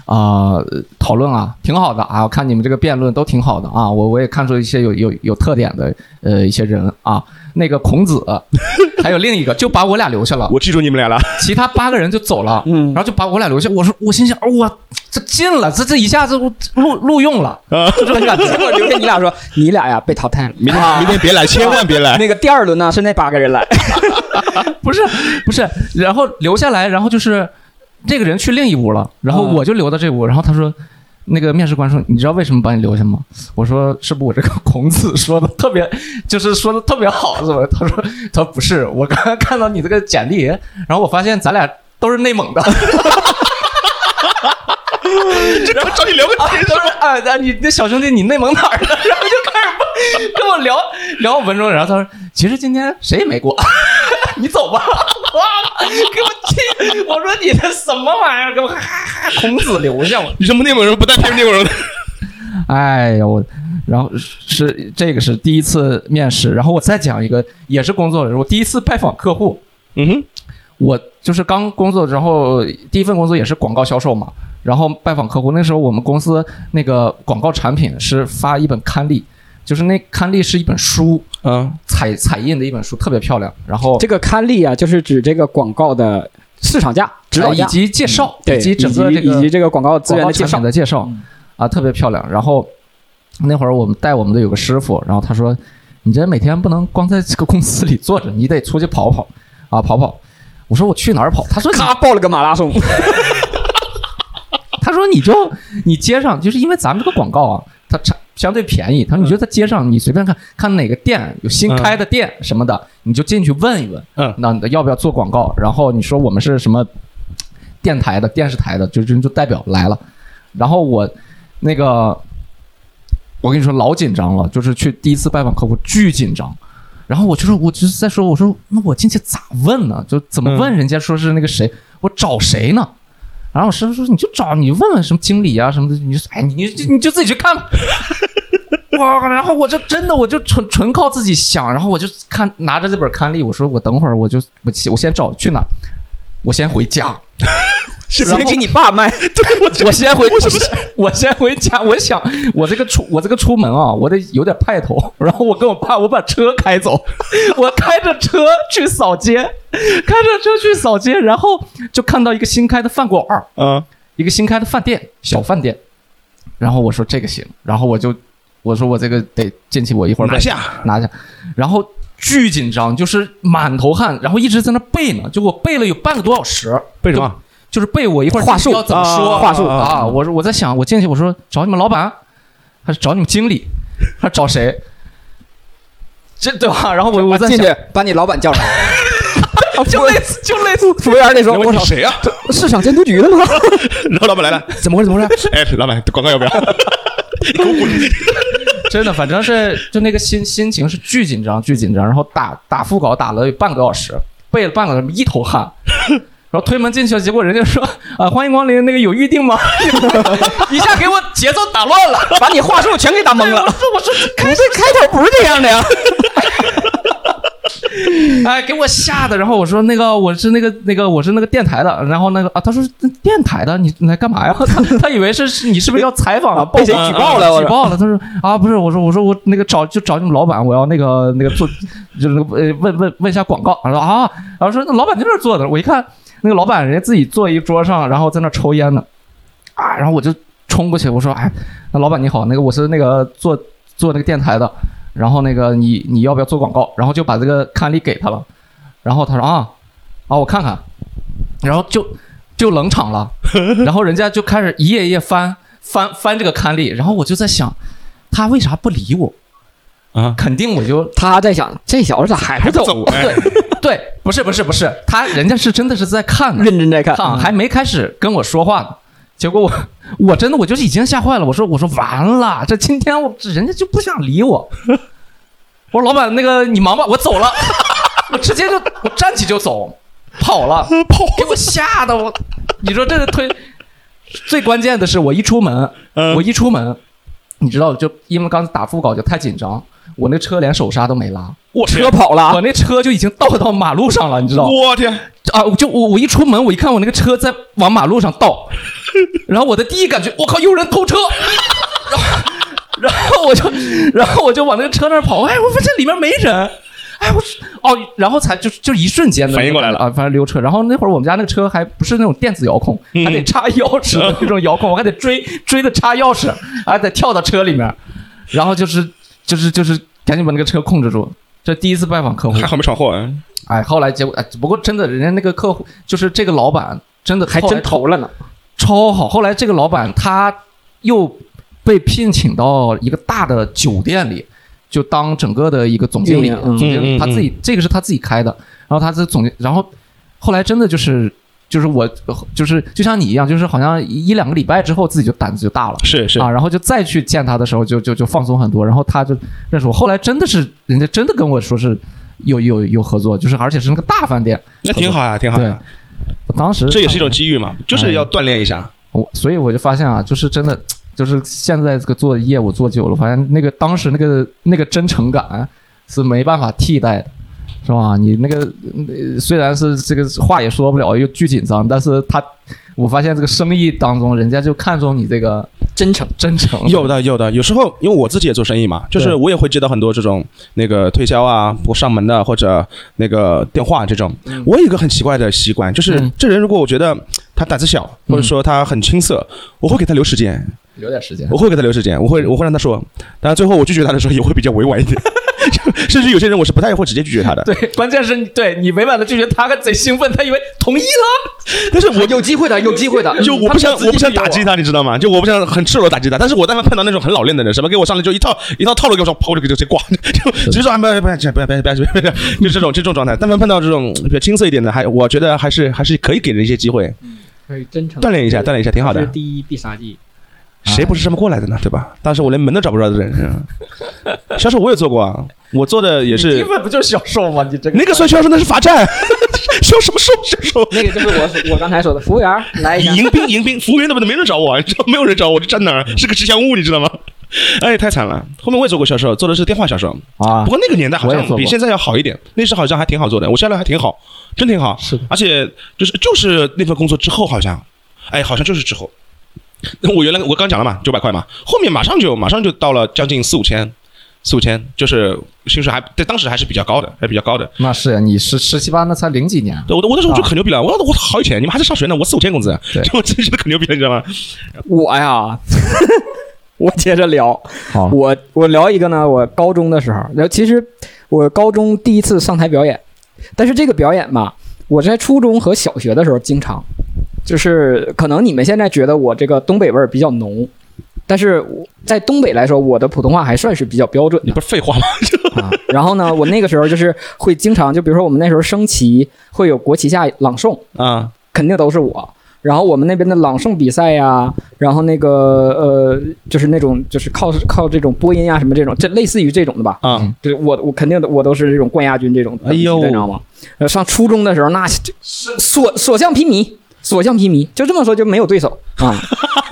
S2: 啊、呃讨论啊挺好的啊，我看你们这个辩论都挺好的啊，我我也看出一些有有有特点的呃一些人啊，那个孔子，还有另一个就把我俩留下了，
S1: 我记住你们俩了。
S2: 其他八个人就走了，
S3: 嗯
S2: 然后就把我俩留下。我说我心想，哇，这进了，这这一下子录录用了，
S3: 就这么感觉。结果留下你俩说，你俩呀被淘汰了。
S1: 明天明天别来，千万别来。
S3: 那个第二轮呢是那八个人来，
S2: 不是不是，然后留下来，然后就是这个人去另一屋了，然后
S3: 嗯
S2: 我就留到这屋，然后他说。那个面试官说：“你知道为什么把你留下吗？”我说：“是不是我这个孔子说的特别，就是说的特别好，是吧？”他说：“他说不是，我刚刚看到你这个简历，然后我发现咱俩都是内蒙的，
S1: 这个找你聊个
S2: 天，他说啊，啊你那小兄弟，你内蒙哪儿的？然后就开始跟我聊聊五分钟，然后他说，其实今天谁也没过，你走吧。哇，给我气！我说你这什么玩意儿？给我哈哈孔子留下我。
S1: 你什么内蒙人不带偏内蒙人的？
S2: 哎呀，我，然后是这个是第一次面试，然后我再讲一个，也是工作的时候，我第一次拜访客户，
S1: 嗯哼，
S2: 我就是刚工作之后，第一份工作也是广告销售嘛，然后拜访客户。那时候我们公司那个广告产品是发一本刊例，就是那刊例是一本书，
S1: 嗯，
S2: 彩彩印的一本书，特别漂亮。然后
S3: 这个刊例啊，就是指这个广告的市场价、指导价，
S2: 以及介绍，
S3: 对，
S2: 以及整个
S3: 以
S2: 这个
S3: 及以及这个广告资源的介绍
S2: 啊，特别漂亮。然后那会儿我们带我们的有个师傅，然后他说：“你这每天不能光在这个公司里坐着，你得出去跑跑啊，跑跑。”我说：“我去哪儿跑？”他说：“你
S3: 咔报了个马拉松，
S2: 他说你就你街上就是因为咱们这个广告啊，它产相对便宜。他说你就在街上，你随便看看哪个店有新开的店什么的，你就进去问一问，
S1: 嗯
S2: 那你要不要做广告？然后你说我们是什么电台的、电视台的，就就就代表来了。然后我那个我跟你说老紧张了，就是去第一次拜访客户巨紧张。然后我就说，我就是在说，我说那我进去咋问呢？就怎么问人家说是那个谁，我找谁呢？然后我师傅说，你就找你问问什么经理啊什么的，你就哎你你就你就自己去看吧。哇！然后我就真的我就纯纯靠自己想，然后我就看拿着这本刊例，我说我等会儿我就我我先找去哪？我先回家。
S3: 是先给你爸卖。
S2: 我我先回，我先回家。我想，我这个出，我这个出门啊，我得有点派头。然后我跟我爸，我把车开走，我开着车去扫街，开着车去扫街，然后就看到一个新开的饭馆儿，
S1: 嗯，
S2: 一个新开的饭店，小饭店。然后我说这个行，然后我就我说我这个得进去，我一会儿
S1: 拿下
S2: 拿下，然后巨紧张，就是满头汗，然后一直在那背呢，就我背了有半个多小时，
S1: 背什么？
S2: 就是背我一会儿
S3: 话术
S2: 要怎么说
S1: 啊
S3: 话术
S2: 啊？我说我在想，我进去我说找你们老板，还是找你们经理，还是找谁？这对吧？然后我我在
S3: 进
S2: 想，
S3: 去把你老板叫来，
S2: 就类似就类似，
S3: 服务员那时候：“我操
S1: 你问你，谁呀？
S3: 市场监督局的吗？
S1: 然后老板来了，
S3: 怎么回事？怎么回事？
S1: 哎，老板广告要不要？你给我滚！
S2: 真的，反正是就那个心心情是巨紧张，巨紧张，然后打打副稿打了有半个多小时，背了半个小时，一头汗。然后推门进去了，结果人家说啊，欢迎光临，那个有预定吗？一下给我节奏打乱了，
S3: 把你话术全给打懵了。
S2: 我说我说
S3: 开头不是这样的呀。
S2: 哎，给我吓的。然后我说那个我是那个那个我是那个电台的。然后那个啊，他说电台的，你你来干嘛呀？他他以为是是你是不是要采访
S3: 啊 被谁举报了
S2: 举报了。他说啊，不是，我说我说我那个找就找你们老板，我要那个那个做就是那个呃问问问一下广告。他说啊，然后说那老板在那儿坐的。我一看那个老板人家自己坐一桌上，然后在那抽烟呢。啊，然后我就冲过去，我说哎，那老板你好，那个我是那个做做那个电台的。然后那个你你要不要做广告？然后就把这个刊例给他了，然后他说啊啊我看看，然后就就冷场了，然后人家就开始一页一页翻翻翻这个刊例，然后我就在想，他为啥不理我？
S1: 啊，
S2: 肯定我就
S3: 他在想，这小子咋还不走？
S1: 走？哎，
S2: 对，不是不是不是，他人家是真的是在看呢，
S3: 认真在看，
S2: 看还没开始跟我说话呢，结果我 我真的我就是已经吓坏了，我说我说完了，这今天我这人家就不想理我，我说老板那个你忙吧，我走了，我直接就我站起就走，跑了，跑，给我吓得我，你说这是推，最关键的是我一出门，
S1: 嗯。
S2: 我一出门，你知道，就因为刚才打副稿就太紧张，我那车连手刹都没拉，
S1: 我
S3: 车跑了。
S2: 我，那车就已经倒到马路上了，你知道？
S1: 我天，
S2: 啊，就我我一出门，我一看我那个车在往马路上倒，然后我的第一感觉，我靠，有人偷车，然后然后我就然后我就往那个车那儿跑，哎，我发现里面没人，哎，我说哦，然后才就就一瞬间的
S1: 反应过来了。
S2: 啊，反正溜车，然后那会儿我们家那个车还不是那种电子遥控，
S1: 嗯。
S2: 还得插钥匙的那种遥控，我还得追追着插钥匙，还得跳到车里面，然后就是就是就是赶紧把那个车控制住。这第一次拜访客户，
S1: 还好没闯祸啊！
S2: 哎，后来结果，哎，不过真的，人家那个客户就是这个老板，真的
S3: 还真投了呢。
S2: 超好。后来这个老板他又被聘请到一个大的酒店里，就当整个的一个总经理，总经理他自己这个是他自己开的，然后他是总经，然后后来真的就是就是我就是就像你一样，就是好像一一两个礼拜之后自己就胆子就大了。
S1: 是是
S2: 啊，然后就再去见他的时候就，就就放松很多。然后他就认识我，后来真的是人家真的跟我说是有有有合作，就是而且是那个大饭店。
S1: 那挺好呀，挺好呀。
S2: 我当时
S1: 这也是一种机遇嘛，就是要锻炼一下。
S2: 我，所以我就发现啊，就是真的，就是现在这个做业务做久了，发现那个当时那个那个真诚感是没办法替代的，是吧？你那个呃虽然是这个话也说不了，又巨紧张，但是他我发现这个生意当中，人家就看中你这个
S3: 真诚，
S2: 真诚。
S1: 有的有的，有时候因为我自己也做生意嘛，就是我也会接到很多这种那个推销啊，不上门的或者那个电话这种。我有一个很奇怪的习惯，就是
S2: 嗯。
S1: 这人如果我觉得他胆子小，或者说他很青涩，我会给他留时间，
S2: 有点时间
S1: 我会给他留时间，我会我会让他说，当然最后我拒绝他的时候也会比较委婉一点，就甚至有些人我是不太会直接拒绝他的。
S2: 对，关键是对你委婉的拒绝他，还贼兴奋，他以为同意了。
S1: 但是我
S3: 有机会的，有机会的。
S1: 就我不想我不想打击他，你知道吗？就我不想很赤裸打击他，但是我但凡碰到那种很老练的人，什么给我上来就一套一套套路给我说，跑就给 就直接挂，就直接说啊不要不要不要不要不要不不，就这种这种状态。但凡碰到这种比较青涩一点的，还我觉得还是还是可以给人一些机会，
S3: 可以真诚
S1: 锻炼一下，锻炼一下挺好的
S4: 是。第一必杀技。
S1: 谁不是这么过来的呢？对吧？当时我连门都找不着的人，销售我也做过啊，我做的也是
S2: 根本不就是销售吗？你这个
S1: 那个算销售，那是罚站，销什么售销售？
S3: 那个就是我我刚才说的，服务员 来一下。
S1: 迎宾迎宾，服务员都不能没人找我，你知道没有人找我，我站哪儿是个吉祥物，你知道吗？哎，太惨了。后面我也做过销售，做的是电话销售，
S2: 啊
S1: 不，过那个年代好像比现在要好一点，那时好像还挺好做的，我销量还挺好，真挺好。
S2: 是的
S1: 而且就是就是那份工作之后，好像，哎，好像就是之后。那我原来我刚讲了嘛，九百块嘛，后面马上就马上就到了将近四五千，四五千，就是薪水还在当时还是比较高的，还比较高的。
S2: 那是呀，你十十七八那才零几年，
S1: 对我我那时候就
S2: 啊
S1: 可牛逼了，我我好有钱，你们还在上学呢，我四五千工资，
S2: 对
S1: 就我真觉得可牛逼了，你知道吗？
S3: 我呀，我接着聊，
S2: 好
S3: 我我聊一个呢，我高中的时候，然后其实我高中第一次上台表演，但是这个表演吧，我在初中和小学的时候经常，就是可能你们现在觉得我这个东北味儿比较浓。但是我在东北来说，我的普通话还算是比较标准的
S1: 你不是废话吗？
S3: 啊。然后呢，我那个时候就是会经常，就比如说我们那时候升旗会有国旗下朗诵，
S1: 啊，
S3: 肯定都是我。然后我们那边的朗诵比赛呀，然后那个呃，就是那种就是靠靠这种播音呀什么这种，这类似于这种的吧。
S1: 啊，
S3: 对我我肯定的我都是这种冠亚军这种的，
S1: 哎呦
S3: 你知道吗？呃，上初中的时候那就所所向披靡，所向披靡，就这么说就没有对手。啊。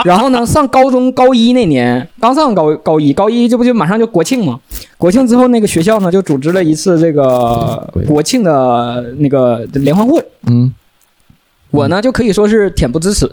S3: 然后呢，上高中高一那年，刚上高高一，高一这不就马上就国庆吗？国庆之后，那个学校呢就组织了一次这个国庆。的那个联欢会，
S2: 嗯，
S3: 我呢就可以说是恬不知耻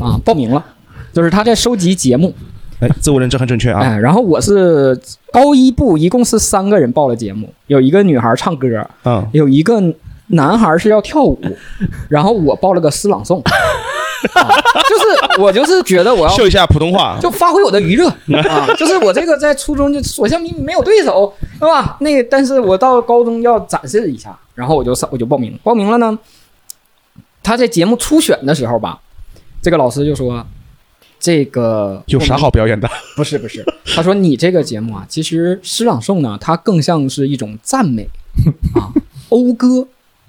S3: 啊，报名了，就是他在收集节目，
S1: 哎，自我认知很准确啊。
S3: 哎，然后我是高一部一共是三个人报了节目，有一个女孩唱歌，
S1: 嗯，
S3: 有一个男孩是要跳舞，然后我报了个诗朗诵，啊、就是我就是觉得我要
S1: 秀一下普通话，
S3: 就发挥我的余热 啊，就是我这个在初中就所向披靡，没有对手，对吧？那个，但是我到高中要展示一下，然后我就上我就报名，报名了呢。他在节目初选的时候吧，这个老师就说：“这个
S1: 有啥好表演的？
S3: 不是不是，他说你这个节目啊，其实诗朗诵呢，它更像是一种赞美啊，讴歌，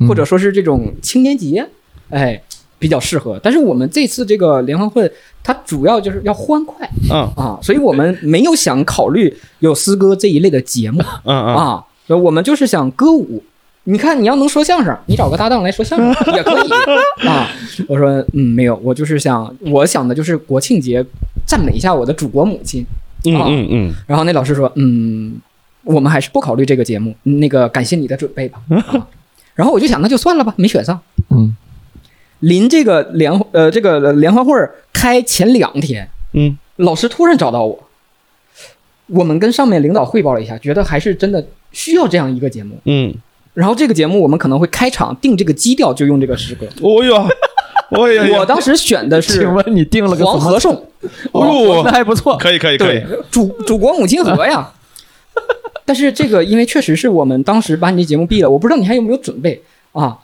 S3: 或者说是这种青年节，哎，比较适合。但是我们这次这个联欢会，它主要就是要欢快
S1: 嗯
S3: 啊，所以我们没有想考虑有诗歌这一类的节目
S1: 嗯嗯，
S3: 啊，所以我们就是想歌舞。你看，你要能说相声，你找个搭档来说相声 也可以啊。我说，嗯，没有，我就是想，我想的就是国庆节赞美一下我的祖国母亲
S1: 嗯嗯嗯，
S3: 然后那老师说，嗯，我们还是不考虑这个节目，那个感谢你的准备吧。啊然后我就想，那就算了吧，没选上。
S2: 嗯
S3: 临这个联呃这个联欢会儿开前两天，
S1: 嗯，
S3: 老师突然找到我，我们跟上面领导汇报了一下，觉得还是真的需要这样一个节目。
S1: 嗯，
S3: 然后这个节目我们可能会开场定这个基调，就用这个诗歌。
S1: 哦哟，哦呀，
S3: 我当时选的是
S2: 请问你定了个
S3: 黄河颂，
S1: 哦
S2: 那还不错。
S1: 可以可以可以
S3: 对，，祖祖国母亲河呀。但是这个，因为确实是我们当时把你这节目毙了，我不知道你还有没有准备啊？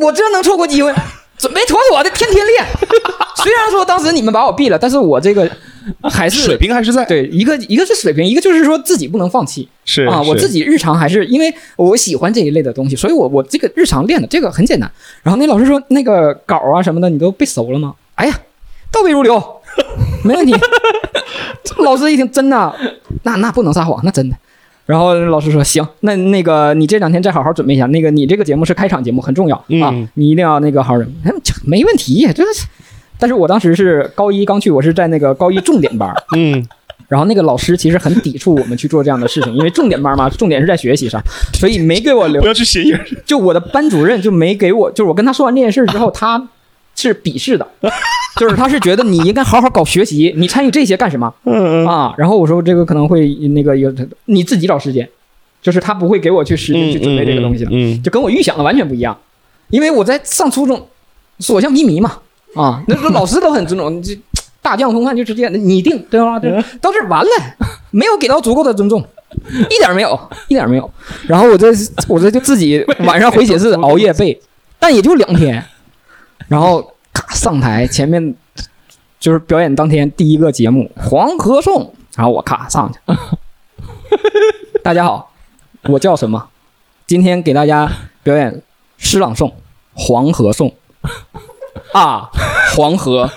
S3: 我这能错过机会？准备妥妥的，天天练。虽然说当时你们把我毙了，但是我这个还是
S1: 水平还是在，
S3: 对一个一个是水平，一个就是说自己不能放弃
S1: 是
S3: 啊。我自
S1: 己
S3: 己日常还是因为我喜欢这一类的东西，所以我我这个日常练的这个很简单。然后那老师说那个稿啊什么的你都背熟了吗？哎呀，倒背如流，没问题。老师一听真的，那那不能撒谎，那真的。然后老师说：“行，那那个你这两天再好好准备一下。那个你这个节目是开场节目，很重要啊，
S1: 嗯
S3: 你一定要那个好好准备。哎没问题，这是。但是我当时是高一刚去，我是在那个高一重点班，
S1: 嗯
S3: 然后那个老师其实很抵触我们去做这样的事情，因为重点班嘛，重点是在学习上，所以没给我留
S1: 不。要去写影，
S3: 就我的班主任就没给我，就是我跟他说完这件事之后，他是鄙视的，就是他是觉得你应该好好搞学习，你参与这些干什么
S1: 嗯嗯
S3: 啊？然后我说这个可能会那个有你自己找时间，就是他不会给我去时间去准备这个东西的，
S1: 嗯，
S3: 就跟我预想的完全不一样。因为我在上初中，所向披靡嘛，啊，那时候老师都很尊重，这大将风范就直接你定对吧？对，到这完了，没有给到足够的尊重，一点没有，一点没有。然后我这我这就自己 晚上回寝室熬夜背，但也就两天，然后咔上台前面就是表演当天第一个节目《黄河颂》，然后我咔上去，大家好，我叫什么？今天给大家表演诗朗诵《黄河颂》啊，黄河，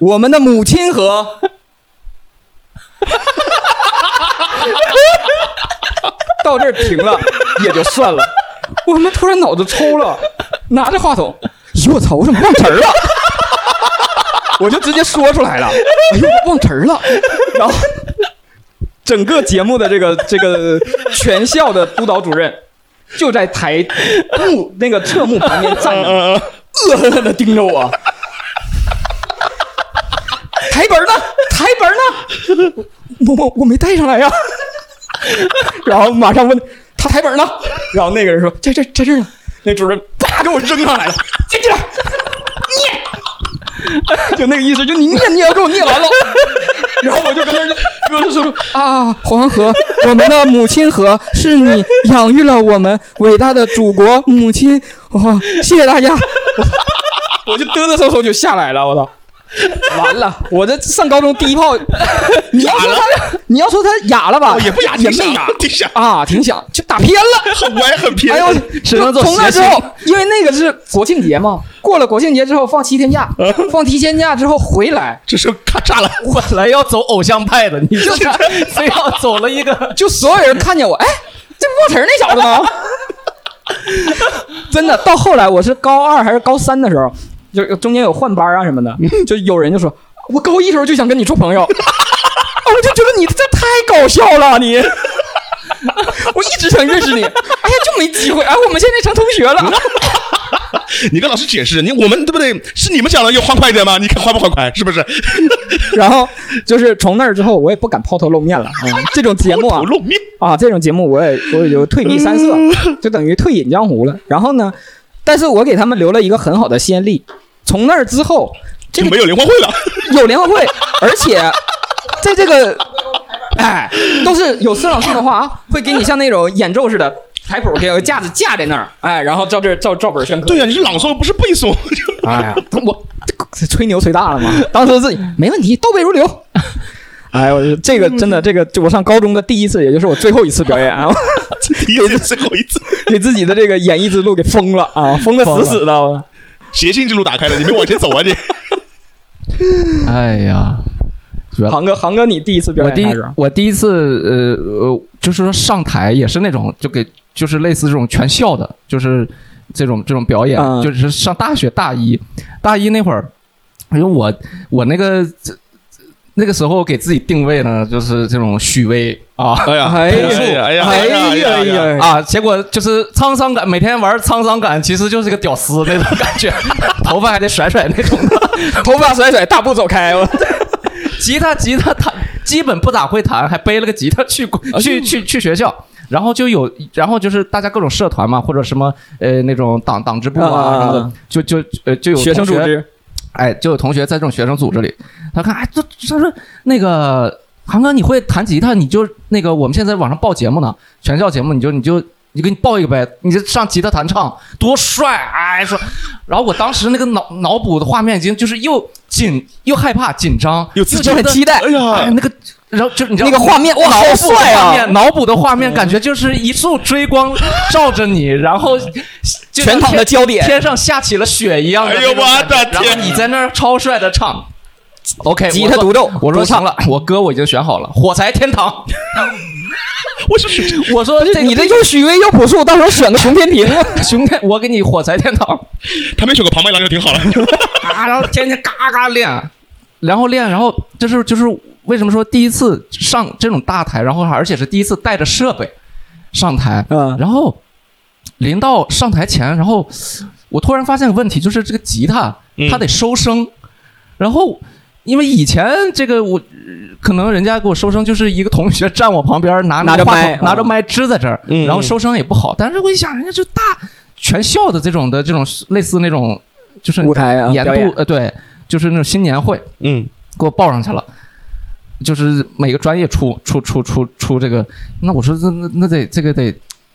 S3: 我们的母亲河。到这儿停了也就算了，我们突然脑子抽了，拿着话筒，咦，我操，我怎么忘词儿了？我就直接说出来了，哎呦，忘词儿了。然后整个节目的这个这个全校的督导主任就在台幕那个侧幕旁边站着，恶狠狠的盯着我。台本呢？台本呢？我我我没带上来呀。然后马上问他台本呢？然后那个人说在这在这儿呢。那主任啪给我扔上来了，进 去了，念，就那个意思，就你念你也要给我念完了。然后我就跟那儿就就说啊，黄河，我们的母亲河，是你养育了我们伟大的祖国母亲，哇，谢谢大家。我我就嘚嘚嗖嗖就下来了，我操！完了，我这上高中第一炮，你要说他，你要说他哑了吧，
S1: 哦也不哑，
S3: 也没
S1: 哑啊，挺响，
S3: 啊，挺响，就打偏了。
S1: 很歪很偏。
S3: 哎呦，
S2: 只能做
S3: 从那之后，因为那个是国庆节嘛，过了国庆节之后放七天假，放七天假之后回来，
S1: 这时候咔嚓了，
S2: 本来要走偶像派的，你这非要走了一个
S3: 就所有人看见我，哎，这不忘词儿那小子吗？真的，到后来我是高二还是高三的时候，就中间有换班啊什么的，就有人就说，我高一时候就想跟你处朋友，啊我就觉得你这太搞笑了，你。我一直想认识你，哎呀，就没机会。哎，我们现在成同学了。
S1: 你跟老师解释，你我们对不对？是你们讲的要欢快一点吗？你看欢不欢快？是不是？
S3: 然后就是从那儿之后，我也不敢抛头露面了啊。这种节目啊
S1: 露面，
S3: 啊，这种节目我也我也就退避三舍，就等于退隐江湖了。然后呢，但是我给他们留了一个很好的先例。从那儿之后，这个
S1: 就没有联欢会了。
S3: 有联欢会，而且在这个，哎，都是有诗朗诵的话啊，会给你像那种演奏似的。台谱给个架子架在那儿，哎，然后照这照照本宣科。
S1: 对呀、你是朗诵不是背诵。
S3: 哎呀，我这吹牛吹大了嘛，当时自己没问题，倒背如流。哎，我这个真的，这个就我上高中的第一次，也就是我最后一次表演啊，
S1: 第一次最后一次，
S3: 给自己的这个演艺之路给封了啊，封的死死的。我
S1: 邪性之路打开了，你没往前走啊你。
S2: 哎呀，
S3: 航哥，航哥，你第一次表
S2: 我第一
S3: 演啥时候？
S2: 我第一次呃呃，就是说上台也是那种就给就是类似这种全校的，就是这种这种表演，
S3: 嗯
S2: 就是上大学大一，大一那会儿，因为我我那个这那个时候给自己定位呢，就是这种许巍啊。
S1: 哎呀，
S3: 哎呀
S1: 哎呀，
S3: 哎
S1: 呀，
S3: 呀呀！
S2: 啊，结果就是沧桑感，每天玩沧桑感，其实就是个屌丝那种感觉，头发还得甩甩那种，
S3: 头发甩甩，大步走开，我。
S2: 吉他吉他他基本不咋会弹，还背了个吉他去去去去学校。然后就有，然后就是大家各种社团嘛，或者什么呃那种党党支部啊
S3: 啊
S2: 什么的，就就呃就有
S3: 学生组织，
S2: 哎，就有同学在这种学生组织里，他看，哎，这他说那个航哥你会弹吉他，你就那个我们现在网上报节目呢，全校节目，你就你就你给你报一个呗，你就上吉他弹唱，多帅！哎，说，然后我当时那个脑脑补的画面已经就是又紧又害怕紧张，
S1: 又刺激
S2: 觉得
S3: 很期待
S1: 哎呀
S2: 哎，那个。然后就你知道
S3: 那个画面哇，好帅啊！
S2: 脑补的画面感觉就是一束追光照着你，然后
S3: 全场的焦点
S2: 天上下起了雪一样的
S1: 哎呦。我的天
S2: 然后你在那儿超帅的唱，OK，
S3: 吉他独奏
S2: 我说
S3: 独唱
S2: 行了，我歌我已经选好了，《火柴天堂》。
S1: 我说？
S2: 我说这
S3: 你这又许巍又朴树，到时候选个熊天平啊！
S2: 熊天，我给你《火柴天堂》
S1: 他没选个庞麦郎就挺好了。
S2: 啊，然后天天嘎嘎练，然后练，然后就是就是为什么说第一次上这种大台，然后而且是第一次带着设备上台，
S3: 嗯
S2: 然后临到上台前，然后我突然发现个问题，就是这个吉他
S1: 嗯
S2: 它得收声，然后因为以前这个我呃可能人家给我收声就是一个同学站我旁边拿
S3: 拿着麦
S2: 拿着麦支在这儿，
S1: 嗯。
S2: 然后收声也不好，但是我一想，人家就大全校的这种的这种类似那种就是
S3: 舞台啊，
S2: 年度呃对，就是那种新年会
S1: 嗯，
S2: 给我报上去了。就是每个专业出出出出出这个，那我说这那那得这个得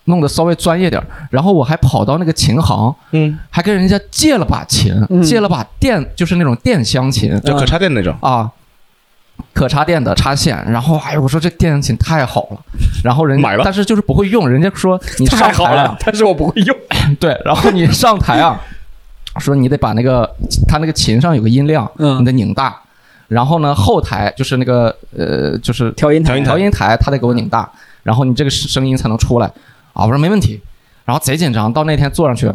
S2: 弄得稍微专业点儿，然后我还跑到那个琴行，
S1: 嗯，
S2: 还跟人家借了把琴，
S3: 嗯。
S2: 借了把电，就是那种电箱琴。
S1: 就可插电那种。
S2: 啊，可插电的插线。然后哎，我说这电琴太好了，然后人
S1: 买了。
S2: 但是就是不会用，人家说你上
S3: 太好
S2: 台啊。
S3: 了，，但是我不会用。
S2: 对，然后你上台啊，说你得把那个他那个琴上有个音量，
S3: 嗯。
S2: 你得拧大。然后呢，后台就是那个呃，就是
S3: 调音台。
S1: 调音
S2: 调音台，他得给我拧大，然后你这个声音才能出来啊。我说没问题，然后贼紧张，到那天坐上去，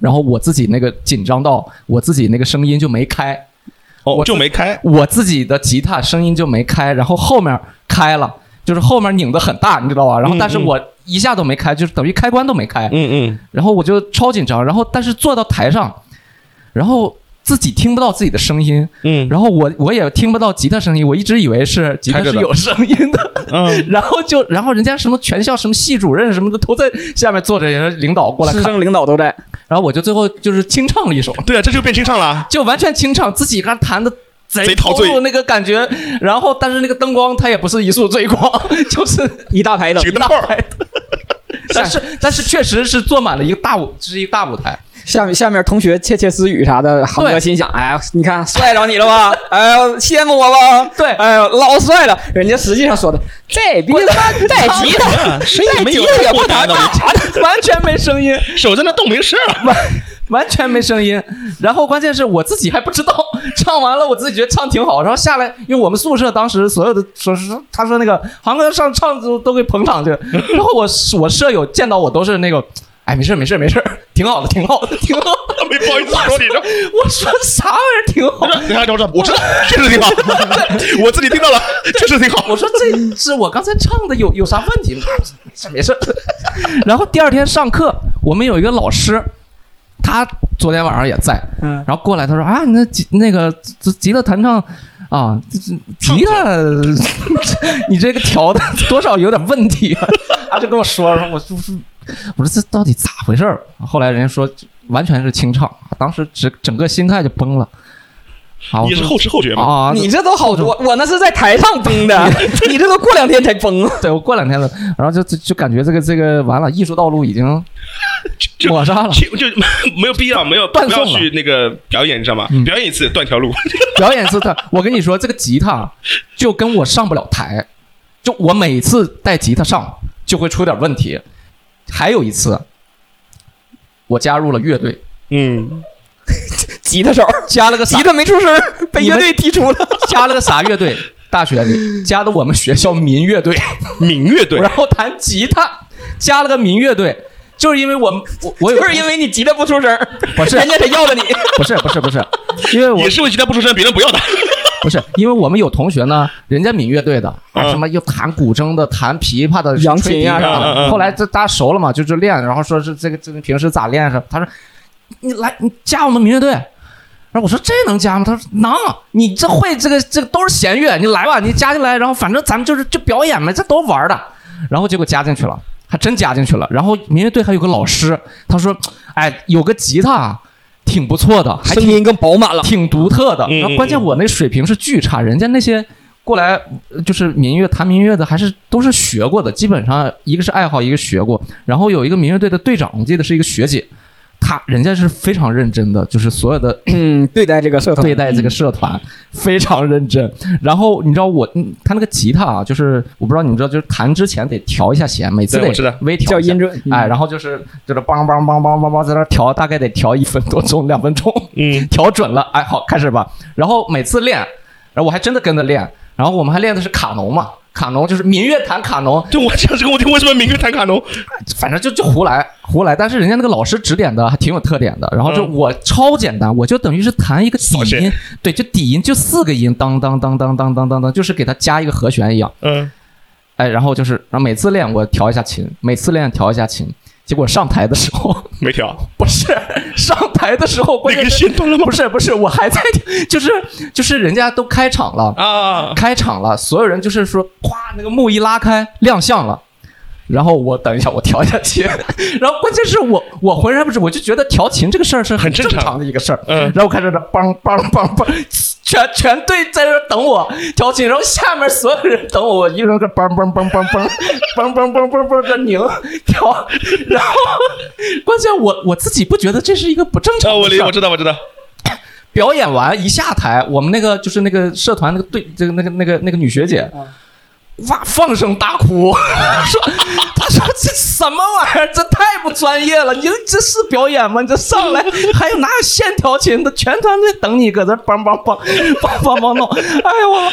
S2: 然后我自己那个紧张到我自己那个声音就没开，
S1: 哦，
S2: 我
S1: 就没开。
S2: 我自己的吉他声音就没开，然后后面开了，就是后面拧的很大，你知道吧？然后但是我一下都没开，就是等于开关都没开，
S1: 嗯嗯，
S2: 然后我就超紧张，然后但是坐到台上，然后自己听不到自己的声音，
S1: 嗯。
S2: 然后我我也听不到吉他声音，我一直以为是吉他是有声音的，
S1: 嗯，
S2: 然后就然后人家什么全校什么系主任什么的都在下面坐着，也是领导过来看，
S3: 师生领导都在，
S2: 然后我就最后就是清唱了一首，
S1: 对啊，这就变清唱了。
S2: 就完全清唱，自己刚弹的。贼
S1: 贼陶醉。
S2: 那个感觉，然后但是那个灯光它也不是一束追光，就是
S3: 一大排灯
S1: 几，个灯泡儿，
S2: 但是但是确实是坐满了一个大舞，这是一个大舞台，
S3: 下面下面同学窃窃私语啥的，航哥心想：哎呀，你看帅着你了吧？哎呦，羡慕我吧？
S2: 对
S3: 哎呦，老帅了。人家实际上说的，这逼他妈带吉他，
S1: 啊声音没有
S3: 带吉他也不弹
S1: 的，
S2: 完全没声音，
S1: 手在那动没事儿啊。
S2: 完完全没声音。然后关键是我自己还不知道，唱完了我自己觉得唱挺好，然后下来，因为我们宿舍当时所有的说是他说那个航哥上唱都都给捧场去，然后我我舍友见到我都是那个。哎，没事没事没事，挺好的，挺好的，挺好的。
S1: 没不好意思说你这，
S2: 我说啥玩意儿挺好？
S1: 等一下，等一下，我知道，确实挺好，我自己听到了，确实挺好。
S2: 我说这是我刚才唱的有有啥问题吗？没事没事。然后第二天上课，我们有一个老师，他昨天晚上也在，
S3: 嗯，
S2: 然后过来他说啊，你那吉那个吉吉他弹唱啊，这这吉他 你这个调的多少有点问题啊，他就跟我说，说我说我说这到底咋回事儿？后来人家说完全是清唱，当时整整个心态就崩了。啊，
S1: 你是后知后觉吗。
S2: 啊，
S3: 你这都好多，我那是在台上崩的，你这都过两天才崩。
S2: 对我过两天了，然后就就就感觉这个这个完了，艺术道路已经抹杀了。
S1: 就就没有必要，没有不要
S2: 断送了
S1: 去那个表演，你知道吗？
S2: 嗯
S1: 表演一次断条路。
S2: 表演一次断，我跟你说，这个吉他就跟我上不了台，就我每次带吉他上就会出点问题。还有一次，我加入了乐队，
S1: 嗯，
S3: 吉他手，
S2: 加了个
S3: 吉他没出声，被乐队踢出了。
S2: 加了个啥乐队？大学里加的我们学校民乐队，
S1: 民乐队
S2: 然后弹吉他，加了个民乐队，就是因为我们我我
S3: 就是因为你吉他不出声，
S2: 不是
S3: 人家才要了你。
S2: 不是不是不是，因为我
S1: 你是不是吉他不出声，别人不要的。
S2: 不是，因为我们有同学呢，人家民乐队的，什么又弹古筝的、弹琵琶的、
S3: 扬琴呀啥
S1: 的
S2: 后来这大家熟了嘛，就就练，然后说是这个这个平时咋练是？他说你来你加我们民乐队。然后我说这能加吗？他说能，你这会这个这个都是弦乐，你来吧，你加进来，然后反正咱们就是就表演嘛，这都玩的。然后结果加进去了，还真加进去了。然后民乐队还有个老师，他说，哎，有个吉他啊挺不错的，还挺
S3: 声音更饱满了。
S2: 挺独特的。
S1: 嗯
S2: 然后关键我那水平是巨差，人家那些过来呃就是民乐弹民乐的，还是都是学过的，基本上一个是爱好，一个学过。然后有一个民乐队的队长，我记得是一个学姐，她人家是非常认真的，就是所有的
S3: 嗯，对待这个社团，
S2: 对待这个社团非常认真。然后你知道我，嗯他那个吉他啊，就是我不知道你们知道，就是弹之前得调一下弦，每次得微调一下
S3: 叫音准。
S2: 哎，然后就是就是梆梆梆梆梆梆在那调，大概得调一分多钟、两分钟。
S1: 嗯，
S2: 调准了，哎，好，开始吧。然后每次练，然后我还真的跟着练。然后我们还练的是卡农嘛，卡农就是民乐弹卡农，
S1: 就我讲这个，问题为什么民乐弹卡农？
S2: 反正就就胡来胡来。但是人家那个老师指点的还挺有特点的。然后就
S1: 嗯
S2: 我超简单，我就等于是弹一个底音，对，就底音就四个音，当当当当当当当当，就是给它加一个和弦一样。
S1: 嗯，
S2: 哎，然后就是，然后每次练我调一下琴，每次练调一下琴。结果上台的时候，
S1: 没调，
S2: 不是上台的时候，关
S1: 那个
S2: 键是
S1: 了吗？
S2: 不是不是，我还在，就是就是人家都开场了，
S1: 啊，
S2: 开场了，所有人就是说，咵，那个幕一拉开，亮相了。然后我等一下，我调一下琴。然后关键是我我浑身不是，我就觉得调琴这个事儿是
S1: 很正常
S2: 常的一个事儿。
S1: 嗯
S2: 然后我开始这梆梆梆梆，全全队在这儿等我调琴，然后下面所有人等我，我一个人搁梆梆梆梆梆梆梆梆梆梆这拧调。然后关键我我自己不觉得这是一个不正
S1: 啊，
S2: 常的事儿
S1: 我理我。知道我知道，
S2: 表演完一下台，我们那个就是那个社团那个队，这个那个那个那个女学姐，哇，放声大哭，说他说这什么玩意儿，这太不专业了，你这是表演吗？你这上来 还有哪有线调琴的，全团队等你搁这梆梆梆 梆梆梆弄，哎呦我，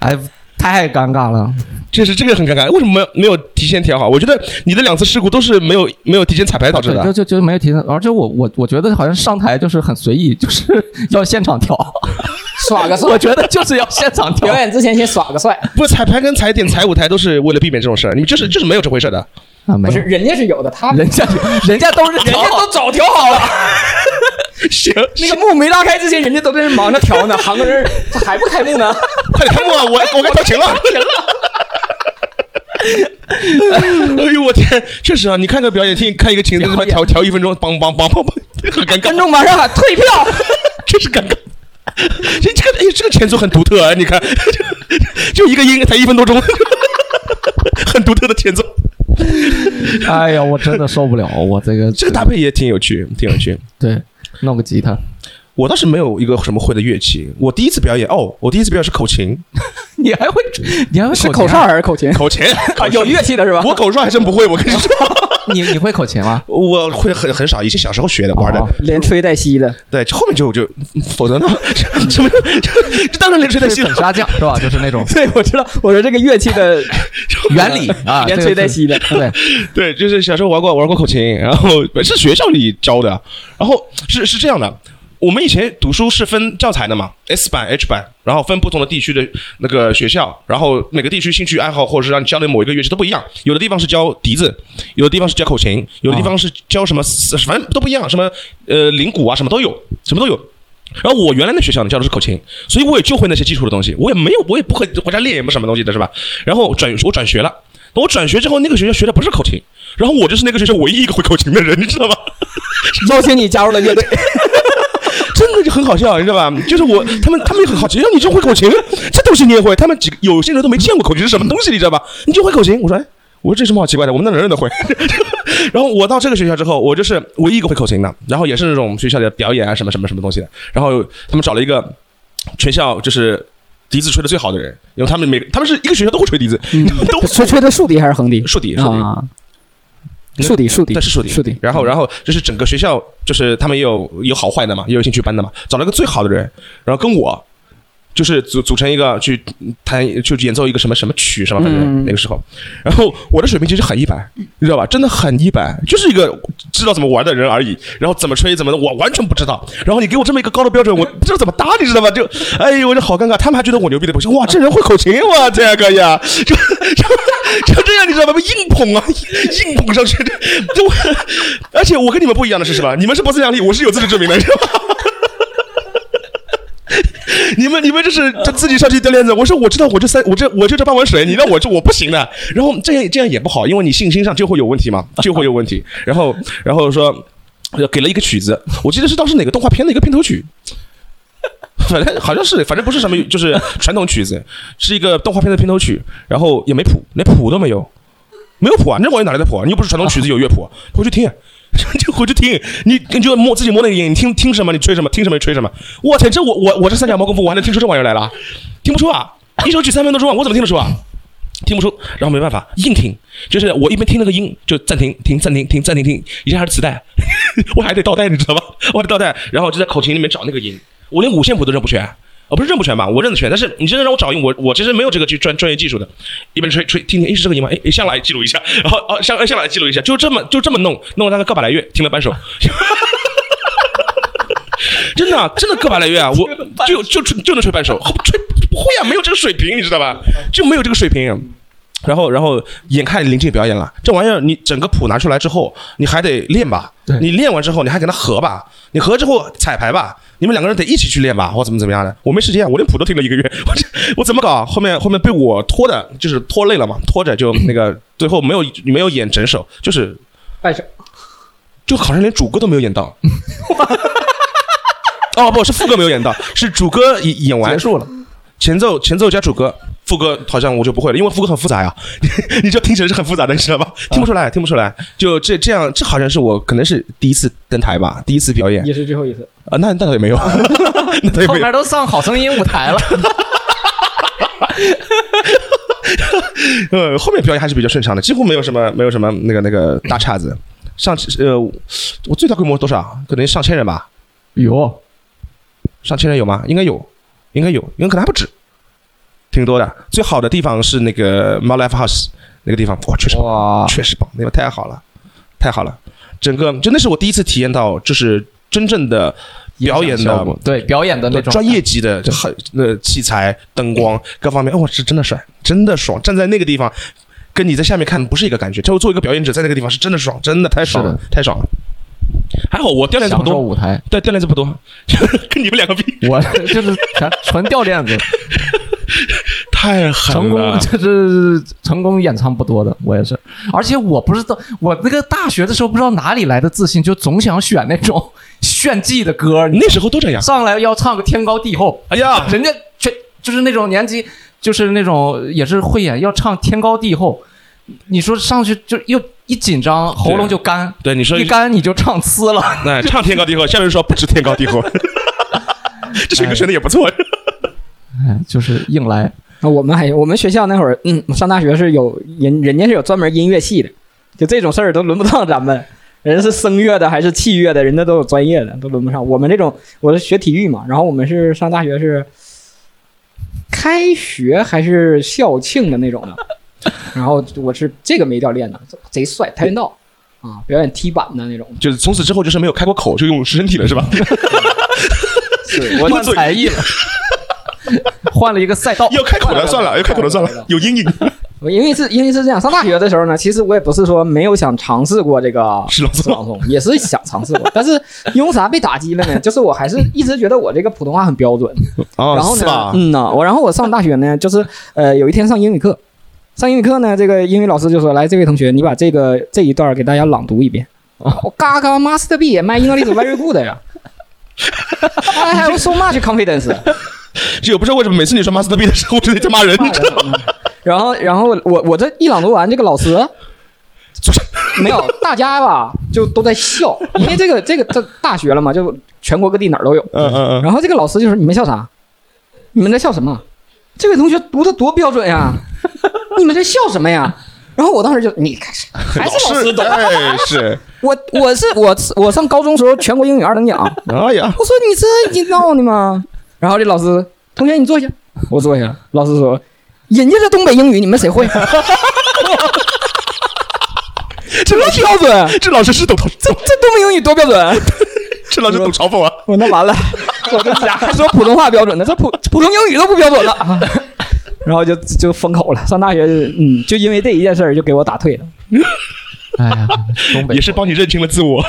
S2: 哎，太尴尬了。
S1: 确实这个很尴尬。为什么没有没有提前调好？我觉得你的两次事故都是没有没有提前彩排导致
S2: 的，就
S1: 的。
S2: 就就没有提前，而且我我我觉得好像上台就是很随意，就是要现场调，
S3: 耍个帅
S2: 我，觉得就是要现场调
S3: 表。演之前先耍个帅。
S1: 不，彩排跟踩点、踩舞台都是为了避免这种事儿，你们就是就是没有这回事的。
S2: 啊，没有
S3: 不是，人家是有的，他
S2: 人家人家都是
S3: 人家都早调好了。
S1: 行，
S3: 那个幕没拉开之前，人家都在那忙着调呢，行个人这还不开幕呢？
S1: 快点开幕啊！我我该调停了。哎呦我天，确实啊！你看个表演，听看一个琴，在这边调调一分钟，梆梆梆梆梆，很尴尬，
S3: 观众马上喊退票。
S1: 真是尴尬。这这个哎，这个前奏很独特啊！你看，就一个音才一分多钟，很独特的前奏。
S2: 哎呀，我真的受不了，我这个
S1: 这个搭配也挺有趣，挺有趣。
S2: 对，弄个吉他，
S1: 我倒是没有一个什么会的乐器，我第一次表演哦，我第一次表演是口琴，
S2: 你还会你还会
S3: 是口哨还是口琴？
S1: 口琴
S3: 啊，有乐器的是吧？
S1: 我口哨还真不会，我跟你说，
S2: 你你会口琴吗？
S1: 我会很很少，以前小时候学的玩的
S2: 哦，
S3: 连吹带吸的，
S1: 对，后面就就否则呢，什么就就当然连吹带吸了
S2: 是粉。刷匠是吧？就是那种
S3: 对，我知道。我说这个乐器的
S2: 原理啊，
S3: 连吹带吸的，
S2: 对，
S1: 对，就是小时候玩过玩过口琴，然后是学校里教的，然后是是这样的。我们以前读书是分教材的嘛，S 版、H 版，然后分不同的地区的那个学校，然后每个地区兴趣爱好或者是让你教的某一个乐器都不一样。有的地方是教笛子，有的地方是教口琴，有的地方是教什么，反正都不一样，什么呃铃鼓啊，什么都有，什么都有。然后我原来那学校呢教的是口琴，所以我也就会那些基础的东西，我也没有，我也不会回家练也不什么东西的是吧？然后转我转学了，我转学之后，那个学校学的不是口琴，然后我就是那个学校唯一一个会口琴的人，你知道吗？
S3: 邀请你加入了乐队。
S1: 很好笑，你知道吧？就是我他们他们也很好奇，让你就会口琴，这东西你也会？他们几个有些人都没见过口琴是什么东西，你知道吧？你就会口琴？我说哎。我说这有什么好奇怪的？我们那人人都会。然后我到这个学校之后，我就是唯一一个会口琴的，然后也是那种学校的表演啊什么什么什么东西的。然后他们找了一个全校就是笛子吹的最好的人，因为他们每他们是一个学校都会吹笛子，都
S3: 吹吹的竖笛还是横笛？
S1: 竖笛竖笛。
S3: 啊，竖笛竖笛，
S1: 对，是竖笛，
S3: 竖笛。
S1: 然后，然后就是整个学校，就是他们也有有好坏的嘛，也有兴趣班的嘛，找了个最好的人，然后跟我就是组组成一个去弹，就演奏一个什么什么曲什么？反正
S3: 嗯
S1: 那个时候，然后我的水平其实很一般，你知道吧？真的很一般，就是一个知道怎么玩的人而已。然后怎么吹怎么的，我完全不知道。然后你给我这么一个高的标准，我不知道怎么搭，你知道吧？就哎呦，我就好尴尬。他们还觉得我牛逼的不行，哇，这人会口琴哇，这样可以啊，就就就这样，你知道吧？硬捧啊，硬硬捧上去的。就我，而且我跟你们不一样的是什么？你们是不自量力，我是有自知之明的，知道吧？你们你们这是这自己上去掉链子，我说我知道我这三我这我就这半碗水，你让我这我不行的。然后这样这样也不好，因为你信心上就会有问题嘛，就会有问题。然后然后说呃给了一个曲子，我记得是当时哪个动画片的一个片头曲。反正好像是，反正不是什么，就是传统曲子，是一个动画片的片头曲，然后也没谱，连谱都没有，没有谱啊，那玩意哪来的谱啊？你又不是传统曲子有乐谱，回去听，就回去听，你你就摸自己摸那个音，你听听什么你吹什么，听什么吹什么。我天，这我我我这三脚猫功夫，我还能听出这玩意儿来了？听不出啊！一首曲三分多钟啊，我怎么听得出啊？听不出，然后没办法硬听，就是我一边听那个音就暂停停暂停停暂停停，以前还是磁带，我还得倒带，你知道吧？我还得倒带，然后就在口琴里面找那个音，我连五线谱都认不全。哦，不是认不全吧？我认得全，但是你真的让我找音，我我其实没有这个去专专业技术的，一边吹吹听听，哎是这个音吗？诶诶，下来记录一下，然后哦下下来记录一下，就这么就这么弄，弄了大概个把来月，听了半首，真的啊真的个把来月啊，我就就就就能吹半首，吹不会啊，没有这个水平，你知道吧？就没有这个水平。然后，然后眼看临近表演了，这玩意儿你整个谱拿出来之后，你还得练吧？
S2: 对
S1: 你练完之后，你还给它合吧？你合之后彩排吧？你们两个人得一起去练吧，或怎么怎么样的？我没时间，我连谱都听了一个月，我 这我怎么搞？后面后面被我拖的，就是拖累了嘛，拖着就那个最后没有没有演整首，就是
S3: 半首，
S1: 就好像连主歌都没有演到。哦，不是副歌没有演到，是主歌演演完
S2: 结束了。
S1: 前奏前奏加主歌，副歌好像我就不会了，因为副歌很复杂呀，你就听起来是很复杂的，你知道吧？听不出来，听不出来。就这这样，这好像是我可能是第一次登台吧，第一次表演
S3: 也是最后一次。
S1: 啊，那那倒也没有，那倒也没有。
S2: 后面都上好声音舞台了，
S1: 呃，后面表演还是比较顺畅的，几乎没有什么没有什么那个那个大岔子。上呃，我最大规模多少？可能上千人吧，
S2: 有
S1: 上千人有吗？应该有，应该有，应该可能还不止，挺多的。最好的地方是那个 My Life House 那个地方，哇，确实
S2: 哇，
S1: 确实棒，那个太好了，太好了。整个真的是我第一次体验到，就是真正的表演的
S2: 对表演的那种
S1: 专业级的很呃器材、灯光各方面，哇，是真的帅，真的爽。站在那个地方，跟你在下面看不是一个感觉。就作为一个表演者，在那个地方是真的爽，真的太爽了，太爽了。还好我掉链子不多，
S2: 舞台，
S1: 对，掉链子不多，跟你们两个比，
S2: 我就是全纯掉链子，
S1: 太狠了
S2: 成功
S1: 了。
S2: 就是成功演唱不多的，我也是。而且我不知道，我那个大学的时候不知道哪里来的自信，就总想选那种 炫技的歌，你
S1: 那时候都这样。
S2: 上来要唱个天高地厚，
S1: 哎呀，
S2: 人家全就是那种年纪，就是那种也是会演，要唱天高地厚。你说上去就又一紧张，喉咙就干，
S1: 对你说
S2: 一干你就唱呲了。
S1: 那唱天高地厚，下面说不知天高地厚，这选歌选的也不错。
S2: 哎，就是硬来。
S3: 啊，我们还我们学校那会儿，嗯，上大学是有人人家是有专门音乐系的，就这种事儿都轮不到咱们。人家是声乐的还是器乐的，人家都有专业的，都轮不上。我们这种，我是学体育嘛，然后我们是上大学是开学还是校庆的那种的，然后我是这个没掉链子，贼帅，跆拳道啊，表演踢板的那种。
S1: 就是从此之后就是没有开过口，就用身体了，是吧？
S3: 是
S2: 我换才艺了，换了一 个赛道。
S1: 要开口了算了，要开口了算了，有阴影。
S3: 我因为是因为是这样，上大学的时候呢，其实我也不是说没有想尝试过这个
S1: 诗朗诵
S3: 也是想尝试过，但是因为啥被打击了呢？就是我还是一直觉得我这个普通话很标准，
S1: 啊
S3: 然后呢
S1: 是吧，？
S3: 嗯呐，我然后我上大学呢，就是呃有一天上英语课，上英语课呢，这个英语老师就说：“来，这位同学，你把这个这一段给大家朗读一遍。”我嘎嘎 master B my English very good 呀，I have so much confidence。
S1: 这也不知道为什么每次你说 Master B 的时候，我就得在骂人，你知道吗？
S3: 然后，然后我我这一朗读完，这个老师
S1: 就 是
S3: 没有，大家吧就都在笑，因为这个这个这大学了嘛，就全国各地哪儿都有。
S1: 嗯嗯嗯，
S3: 然后这个老师就说：“你们笑啥？你们在笑什么？这位同学读的多标准呀！你们在笑什么呀？”然后我当时就你看，还是老师懂。
S1: 哎是，
S3: 我我是我我上高中时候全国英语二等奖，
S1: 哎呀，
S3: 我说你这你闹呢吗？然后这老师同学你坐下。我坐下。老师说，人家这东北英语你们谁会？
S1: 这老师
S3: 标准，
S1: 这老师是懂，
S3: 这这东北英语多标准？
S1: 这老师懂嘲讽啊！
S3: 我那完了，我这家还说普通话标准的，这普普通英语都不标准了。然后就就封口了。上大学，嗯，就因为这一件事儿就给我打退了。
S2: 哎呀，东北
S1: 也是帮你认清了自我。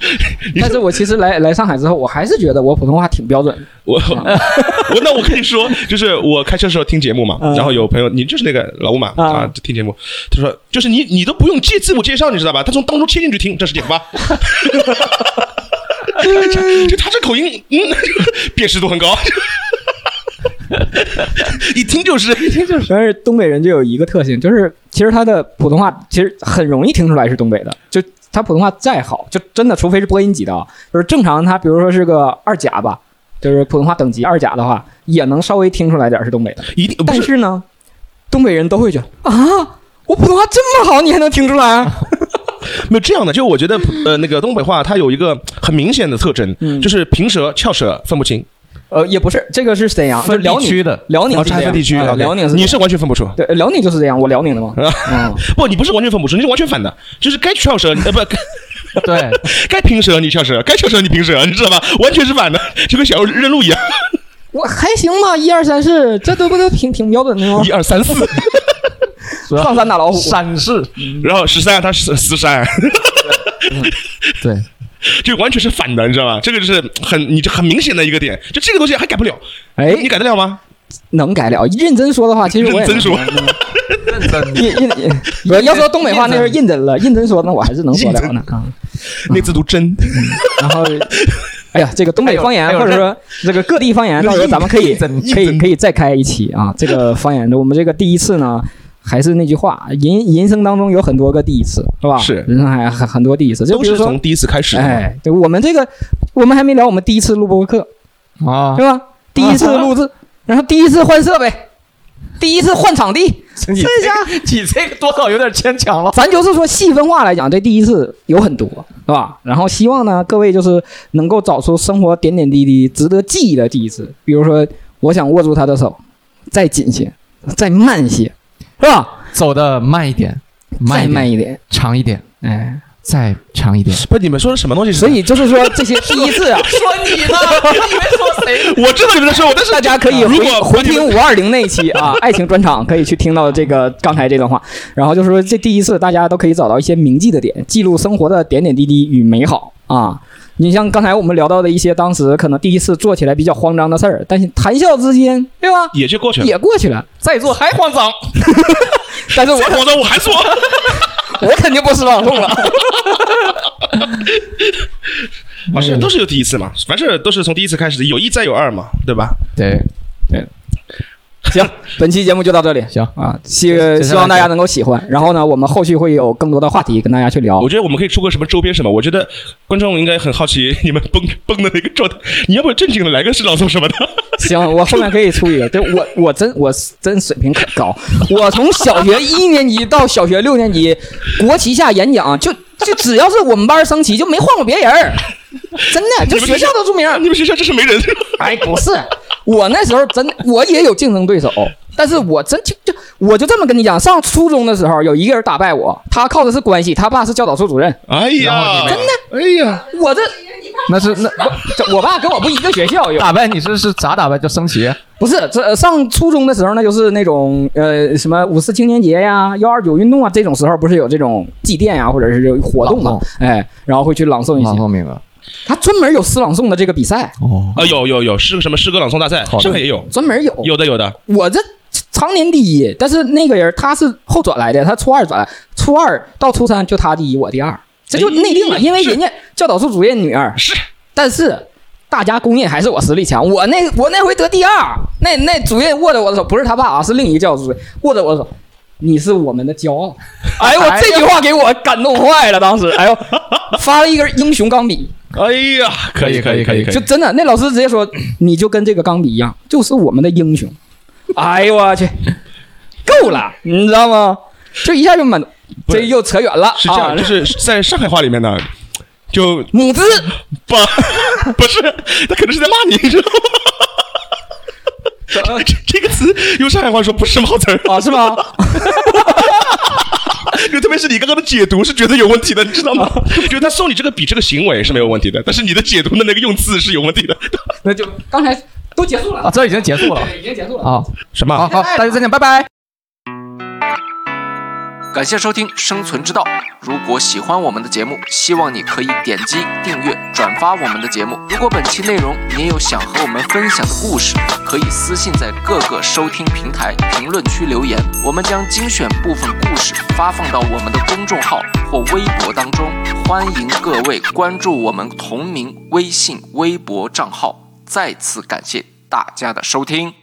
S3: 但是我其实来来上海之后，我还是觉得我普通话挺标准的。
S1: 我我那我跟你说，就是我开车的时候听节目嘛，
S3: 嗯
S1: 然后有朋友，你就是那个老吴嘛
S3: 啊
S1: 听节目，他说就是你你都不用介自我介绍，你知道吧？他从当中切进去听，这是点吧？就他这口音，嗯，辨识度很高，一听就是一听就是。
S3: 但是东北人就有一个特性，就是其实他的普通话其实很容易听出来是东北的。就他普通话再好，就真的除非是播音级的啊，就是正常他比如说是个二甲吧，就是普通话等级二甲的话，也能稍微听出来点是东北的。
S1: 一定是
S3: 但是呢，东北人都会觉得啊，我普通话这么好，你还能听出来啊？
S1: 没有这样的，就我觉得呃那个东北话它有一个很明显的特征，
S3: 嗯
S1: 就是平舌翘舌分不清。
S3: 呃，也不是，这个是沈阳，
S2: 分
S3: 辽宁
S2: 区的。
S1: 哦，
S3: 辽宁是
S1: 分地区，
S3: 辽宁是
S1: 你是完全分不出。
S3: 对，辽宁就是这样，我辽宁的嘛。嗯，
S1: 不，你不是完全分不出，你是完全反的，就是该翘舌，呃，不，该
S2: 对，
S1: 该平舌你翘舌，该翘舌你平舌，你知道吧？完全是反的，就跟小时候认路一样，
S3: 我还行吧，一二三四，这都不都挺挺标准的吗？
S1: 一？二三四，
S3: 上山打老虎，
S2: 山是，
S1: 然后十三他十十三，
S2: 对，
S1: 就完全是反的，你知道吗？这个就是很你就很明显的一个点，就这个东西还改不了，
S3: 哎，
S1: 你改得了吗？
S3: 能改了。认真说的话，其实我也
S1: 认真说
S2: 认真
S3: 认认认，我要说东北话那是认真了，认真说那我还是能说了呢啊。
S1: 那字读真，
S3: 然后，哎呀，这个东北方言或者说这个各地方言，到时候咱们可以可以可以再开一期啊。这个方言的，我们这个第一次呢，还是那句话，人人生当中有很多个第一次，是吧？
S1: 是
S3: 人生还很很多第一次，就比如说
S1: 都是从，第一次开始的。
S3: 哎，对我们这个我们还没聊我们第一次录播课，
S2: 啊
S3: 是，吧？第一次录制，然后第一次换设备，第一次换场地，
S2: 你
S3: 这下
S2: 你这个多少有点牵强了。
S3: 咱就是说细分化来讲，这第一次有很多，是吧？然后希望呢，各位就是能够找出生活点点滴滴值得记忆的第一次。比如说，我想握住他的手，再紧些，再慢些，是吧？
S2: 走的慢一点，慢
S3: 再
S2: 一点，
S3: 慢一点，
S2: 长一点，
S3: 哎。
S2: 再长一点。
S1: 不，你们说的什么东西？
S3: 所以就是说，这些第一次啊，
S2: 说你呢？你以为说谁？
S1: 我知道你们在说我，但是
S3: 大家可以回
S1: 如果
S3: 回听五二零那一期啊，爱情专场可以去听到这个刚才这段话。然后就是说，这第一次大家都可以找到一些铭记的点，记录生活的点点滴滴与美好啊。你像刚才我们聊到的一些当时可能第一次做起来比较慌张的事儿，但是谈笑之间，对吧？
S1: 也就过去了。
S3: 也过去了。
S2: 在做还慌张？
S3: 但是我
S1: 再慌张我还说，
S3: 我肯定不是朗诵了。
S1: 啊，是都是有第一次嘛，凡事都是从第一次开始的，有一再有二嘛，对吧？
S2: 对，
S3: 行，本期节目就到这里。
S2: 行
S3: 啊，希希望大家能够喜欢。然后呢，我们后续会有更多的话题跟大家去聊
S1: 我。觉得我们可以出个什么周边什么，我觉得观众应该很好奇你们崩 崩的那个状态。你要不正经的来个诗朗诵什么的？
S3: 行，我后面可以出一个。对我，我真我真水平可高。我从小学一年级到小学六年级，国旗下演讲，就就只要是我们班升旗，就没换过别人儿。真的，就学校都出名。
S1: 你们学校真是没人。
S3: 哎，不是，我那时候真我也有竞争对手，但是我真就就我就这么跟你讲，上初中的时候有一个人打败我，他靠的是关系，他爸是教导处主任，
S1: 哎呀，
S2: 真
S1: 的，哎呀，
S3: 我这
S2: 那是那
S3: 这我爸跟我不一个学校，有
S2: 打败你是是咋打败？叫升旗？
S3: 不是这呃上初中的时候，那就是那种呃什么五四青年节呀、幺二九运动啊这种时候，不是有这种祭奠呀，或者是活动嘛
S2: 朗？
S3: 哎，然后会去朗诵一些，
S2: 朗诵名额。
S3: 他专门有诗朗诵的这个比赛，
S2: 哦，
S1: 啊，有有有，是个什么诗歌朗诵大赛，上海也有，
S3: 专门有。
S1: 有的有的。
S3: 我这常年第一，但是那个人他是后转来的，他初二转来，初二到初三就他第一，我第二，这就内定了，
S1: 哎
S3: 因为人家教导处主任女儿，
S1: 是，
S3: 但是大家公认还是我实力强。我那我那回得第二，那那主任握着我的手，不是他爸啊，是另一个教导主任握着我的手，你是我们的骄傲。哎呦，我这句话给我感动坏了，当时，哎呦，发了一根英雄钢笔，
S1: 哎呀，可以可以可以可以
S3: 就，真的那老师直接说，你就跟这个钢笔一样，就是我们的英雄。哎呦我去，够了，你知道吗？就一下就满，这又扯远了
S1: 是这样，
S3: 啊
S1: 就是在上海话里面呢，就
S3: 母子
S1: 不不是，他可能是在骂你，你知道吗？这这个词用上海话说不是毛词儿，
S3: 啊，是吗？
S1: 就特别是你刚刚的解读是觉得有问题的，你知道吗？觉得他送你这个笔这个行为是没有问题的，但是你的解读的那个用字是有问题的。
S3: 那就刚才都结束了
S2: 啊，这已经结束了
S3: 已经结束了
S2: 啊。
S1: 什么？
S2: 好好，大家再见，拜拜。
S4: 感谢收听《生存之道》。如果喜欢我们的节目，希望你可以点击订阅、转发我们的节目。如果本期内容你也有想和我们分享的故事，可以私信在各个收听平台评论区留言，我们将精选部分故事发放到我们的公众号或微博当中。欢迎各位关注我们同名微信、微博账号。再次感谢大家的收听。